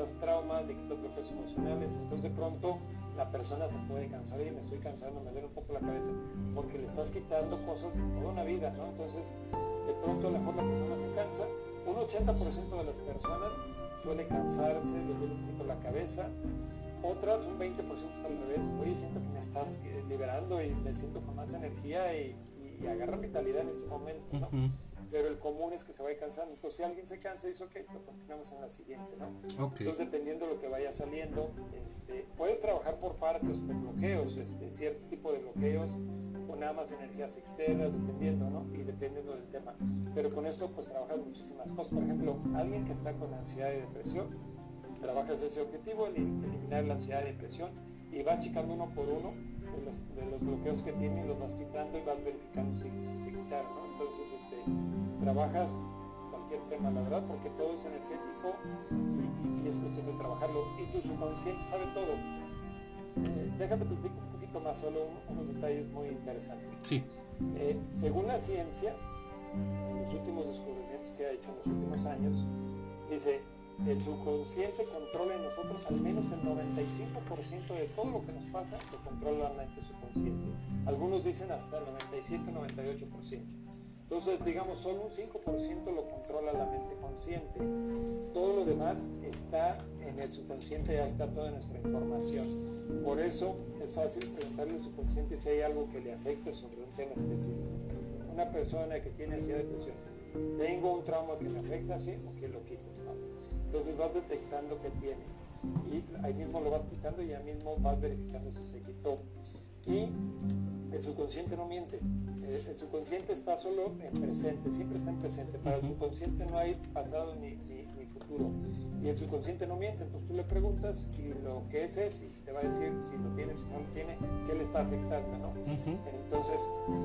quitas traumas, le quitas bloqueos emocionales, entonces de pronto la persona se puede cansar y me estoy cansando, me duele un poco la cabeza, porque le estás quitando cosas de toda una vida, ¿no? Entonces de pronto a lo mejor la persona se cansa, un 80% de las personas suele cansarse, le duele un poco la cabeza, otras un 20% es al revés, oye siento que me estás eh, liberando y me siento con más energía y, y, agarra vitalidad en ese momento. Pero el común es que se vaya cansando. Entonces, si alguien se cansa, dice, ok, pues continuamos en la siguiente, ¿no? Entonces, dependiendo de lo que vaya saliendo, este, puedes trabajar por partes, por bloqueos, este, cierto tipo de bloqueos, o nada más energías externas, dependiendo, ¿no? Y dependiendo del tema. Pero con esto, pues trabajas muchísimas cosas. Por ejemplo, alguien que está con ansiedad y depresión, trabajas ese objetivo, el- eliminar la ansiedad y depresión, y vas checando uno por uno de los, de los bloqueos que tiene, los vas quitando y vas verificando si, si se quitaron, ¿no? Entonces, este, trabajas cualquier tema, la verdad, porque todo es energético y, y- y es cuestión de trabajarlo. Y tu subconsciente sabe todo. Eh, déjame te un poquito más, solo un- unos detalles muy interesantes. Sí. Eh, según la ciencia, en los últimos descubrimientos que ha hecho en los últimos años, dice, el subconsciente controla en nosotros al menos el 95% de todo lo que nos pasa, lo controla la mente subconsciente. Algunos dicen hasta el 97-98%. Entonces, digamos, solo un 5% lo controla la mente consciente. Todo lo demás está en el subconsciente, ya está toda nuestra información. Por eso es fácil preguntarle al subconsciente si hay algo que le afecte sobre un tema específico. Una persona que tiene ansiedad de depresión, tengo un trauma que me afecta, sí, o que lo quito. Entonces vas detectando que tiene. Y ahí mismo lo vas quitando y ahí mismo vas verificando si se quitó. Y el subconsciente no miente. Eh, El subconsciente está solo en presente, siempre está en presente. Para el subconsciente no hay pasado ni, ni- ni futuro. Y el subconsciente no miente. Entonces tú le preguntas y lo que es es, y te va a decir si lo tiene, si no lo tiene, qué le está afectando, ¿no? Entonces,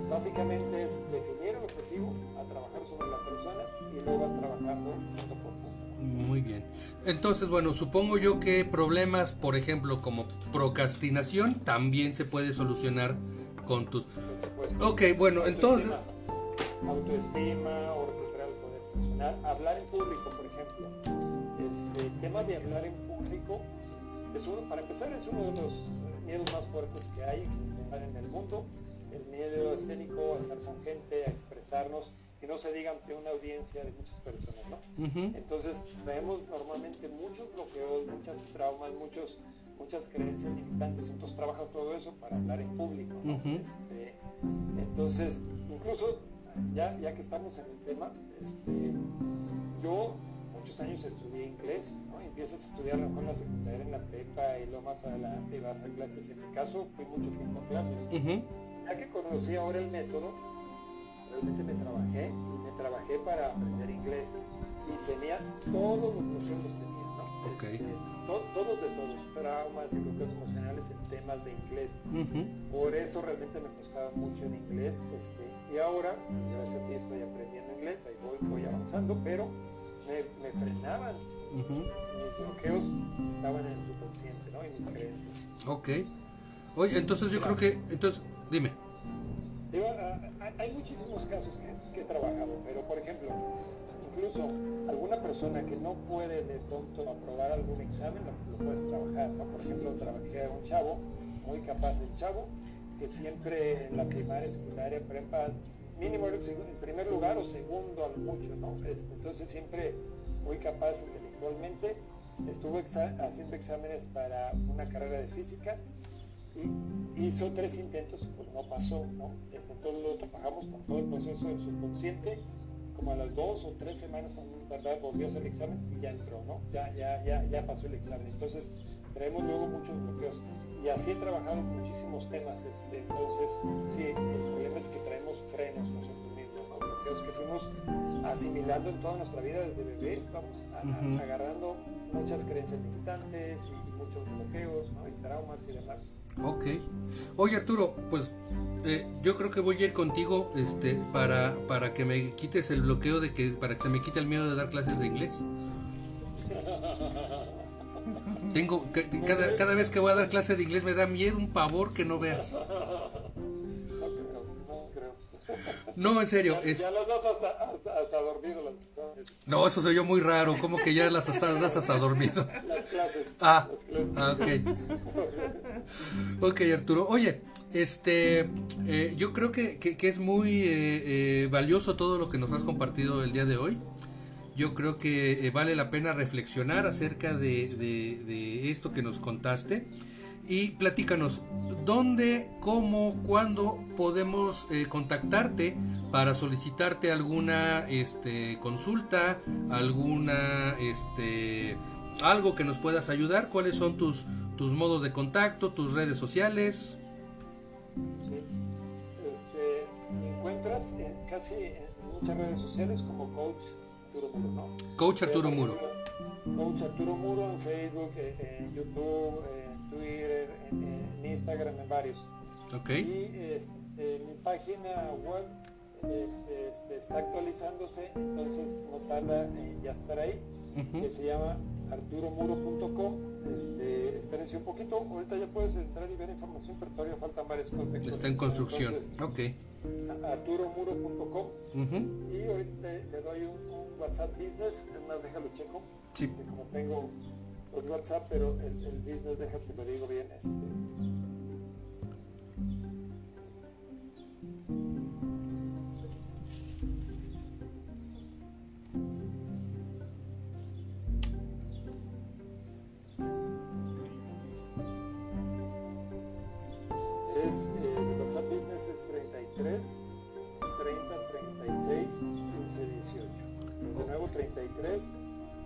básicamente es definir el objetivo, a trabajar sobre la persona y luego vas trabajando. Muy bien. Entonces, bueno, supongo yo que problemas, por ejemplo, como procrastinación, también se puede solucionar con tus... Ok, bueno, entonces... Autoestima, autoestima o recuperar el poder personal. Hablar en público, por ejemplo. Este, el tema de hablar en público, es uno, para empezar, es uno de los miedos más fuertes que hay en el mundo. El miedo escénico a estar con gente, a expresarnos, que no se diga ante una audiencia de muchas personas, ¿no? Entonces traemos normalmente muchos bloqueos, muchas traumas, muchos, muchas creencias limitantes. Entonces trabaja todo eso para hablar en público. ¿no? Este, entonces, incluso ya, ya que estamos en el tema, este, yo muchos años estudié inglés, ¿no? Empiezas a estudiar a lo mejor la secundaria, en la prepa y luego más adelante vas a clases. En mi caso fui mucho tiempo a clases. Ya que conocí ahora el método, realmente me trabajé y me trabajé para aprender inglés y tenía todos los los tenía, ¿no? Este, to- todos de todos, traumas y bloqueos emocionales en temas de inglés. Por eso realmente me costaba mucho en inglés. Este, y ahora, pues, gracias a ti estoy aprendiendo inglés, ahí voy, voy avanzando, pero me, me frenaban. Ujú. Mis bloqueos estaban en el subconsciente, ¿no? Y mis creencias. Ok. Oye, entonces yo creo que... Entonces, dime. Digo, hay muchísimos casos que, que he trabajado, pero por ejemplo, incluso alguna persona que no puede de tonto aprobar algún examen, lo, puedes trabajar. Por ejemplo, trabajé a un chavo, muy capaz el chavo, que siempre en la primaria, secundaria, prepa, mínimo era el primer lugar o segundo al mucho, ¿no? Este, entonces siempre muy capaz intelectualmente, estuvo haciendo exámenes para una carrera de física y hizo tres intentos y pues no pasó, ¿no? Este, entonces lo trabajamos con todo el proceso del subconsciente, como a las dos o tres semanas, ¿verdad? Volvió a hacer el examen y ya entró, ¿no? Ya, ya, ya, ya pasó el examen. Entonces traemos luego muchos bloqueos. Y así he trabajado muchísimos temas. Este, entonces, sí, el problema es que traemos frenos nosotros mismos, ¿no? Bloqueos que fuimos asimilando en toda nuestra vida desde bebé, vamos a- agarrando muchas creencias limitantes y, y muchos bloqueos, ¿no? Y traumas y demás. Ok. Oye Arturo, pues eh, yo creo que voy a ir contigo este, para, para que me quites el bloqueo de que, para que se me quite el miedo de dar clases de inglés. Tengo, ca- cada, cada vez que voy a dar clase de inglés me da miedo, un pavor que no veas. No, en serio, Ya, es, ya las das hasta, hasta, hasta dormido las, no, eso soy yo muy raro, como que ya las hasta, das hasta dormido. las clases. Ah, las clases. ah, ok. Ok, Arturo. Oye, este, eh, yo creo que, que- que es muy eh, eh, valioso todo lo que nos has compartido el día de hoy. Yo creo que eh, vale la pena reflexionar acerca de, de- de esto que nos contaste. Y platícanos, ¿dónde, cómo, cuándo podemos eh, contactarte para solicitarte alguna este, consulta, alguna, este, algo que nos puedas ayudar? ¿Cuáles son tus, tus modos de contacto, tus redes sociales? Sí. Este, me encuentras en casi en muchas redes sociales como Coach Arturo Muro, ¿no? Coach Arturo Muro. Coach Arturo Muro en Facebook, en YouTube, Twitter, en, en Instagram, en varios. Ok. Y este, mi página web es- este, está actualizándose, entonces no tarda en ya estar ahí, Ujú. que se llama arturomuro.com. Este, espérense un poquito, ahorita ya puedes entrar y ver información, pero todavía faltan varias cosas. Está en construcción. Entonces, Ok. arturomuro.com Ujú. y ahorita le doy un, un WhatsApp business, es más, déjalo checo. Sí. Este, como tengo WhatsApp, pero el, el business, déjate lo digo bien. Este, es eh, WhatsApp business es 33 30 36 15 18. Pues de nuevo 33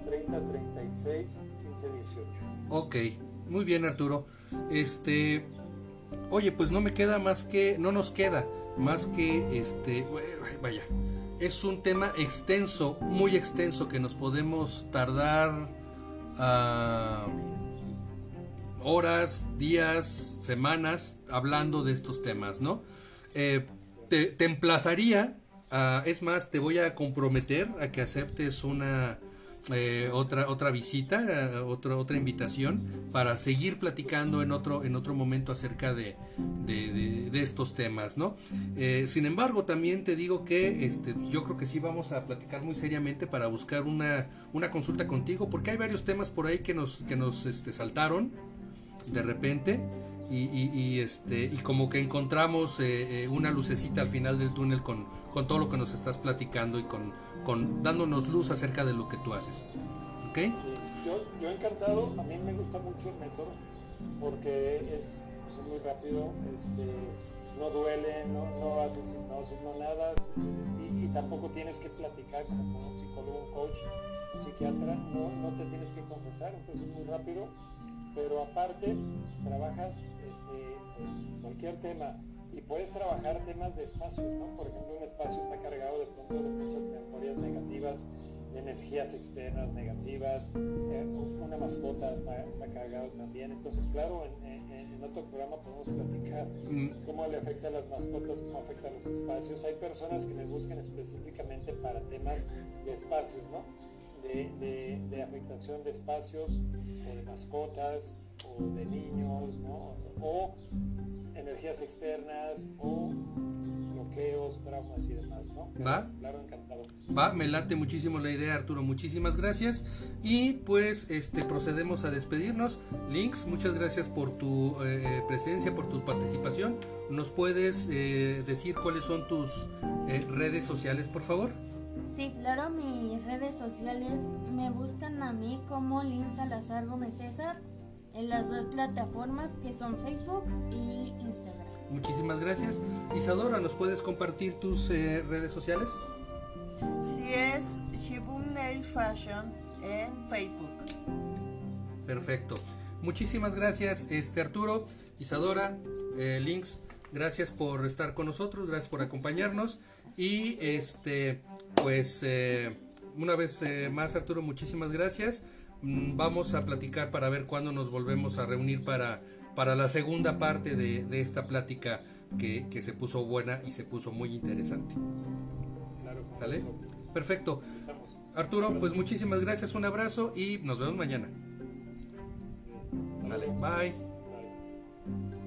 30 36 15 18. Ok, muy bien Arturo. Este, oye, pues no me queda más que, no nos queda más que, este, vaya, es un tema extenso, muy extenso que nos podemos tardar ah, horas, días, semanas hablando de estos temas, ¿no? Eh, te, emplazaría, a- es más, te voy a comprometer a que aceptes una eh, otra otra visita, eh, otra otra invitación para seguir platicando en otro en otro momento acerca de, de, estos temas, ¿no? Eh, sin embargo, también te digo que este, yo creo que sí vamos a platicar muy seriamente para buscar una, una consulta contigo, porque hay varios temas por ahí que nos que nos este, saltaron de repente y, y- y, este y como que encontramos eh, eh, una lucecita al final del túnel con, con todo lo que nos estás platicando y con, con dándonos luz acerca de lo que tú haces ¿ok? Sí, Yo, yo encantado, a mí me gusta mucho el método porque es, es muy rápido, este, no duele, no, no haces hipnosis, no nada, y, y tampoco tienes que platicar como con un psicólogo, un coach, un psiquiatra, no, no te tienes que confesar, entonces es muy rápido, pero aparte trabajas este, pues, cualquier tema y puedes trabajar temas de espacio, ¿no? Por ejemplo, un espacio está cargado de pronto de muchas memorias negativas, de energías externas negativas, eh, una mascota está, está cargado también. Entonces, claro, en, en- en otro programa podemos platicar Mm. cómo le afecta a las mascotas, cómo afecta a los espacios. Hay personas que me buscan específicamente para temas de espacios, ¿no? De, de- de afectación de espacios, o de mascotas, o de niños, ¿no? O energías externas, o bloqueos, traumas y demás, ¿no? Va. Claro, encantado. Va, me late muchísimo la idea, Arturo. Muchísimas gracias. Y pues este procedemos a despedirnos. Links, muchas gracias por tu eh, presencia, por tu participación. ¿Nos puedes eh, decir cuáles son tus eh, redes sociales, por favor? Sí, claro, mis redes sociales me buscan a mí como Lin Salazar Gómez César en las dos plataformas que son Facebook y Instagram. Muchísimas gracias. Isadora, ¿nos puedes compartir tus eh, redes sociales? Si es Shibum Nail Fashion en Facebook. Perfecto. Muchísimas gracias, este Arturo, Isadora, eh, Links, gracias por estar con nosotros, gracias por acompañarnos y este pues eh, una vez eh, más Arturo, muchísimas gracias. Mm, Vamos a platicar para ver cuándo nos volvemos a reunir para, para la segunda parte de, de esta plática que, que se puso buena y se puso muy interesante. ¿Sale? Perfecto. Arturo, pues muchísimas gracias, un abrazo y nos vemos mañana. Sale, bye.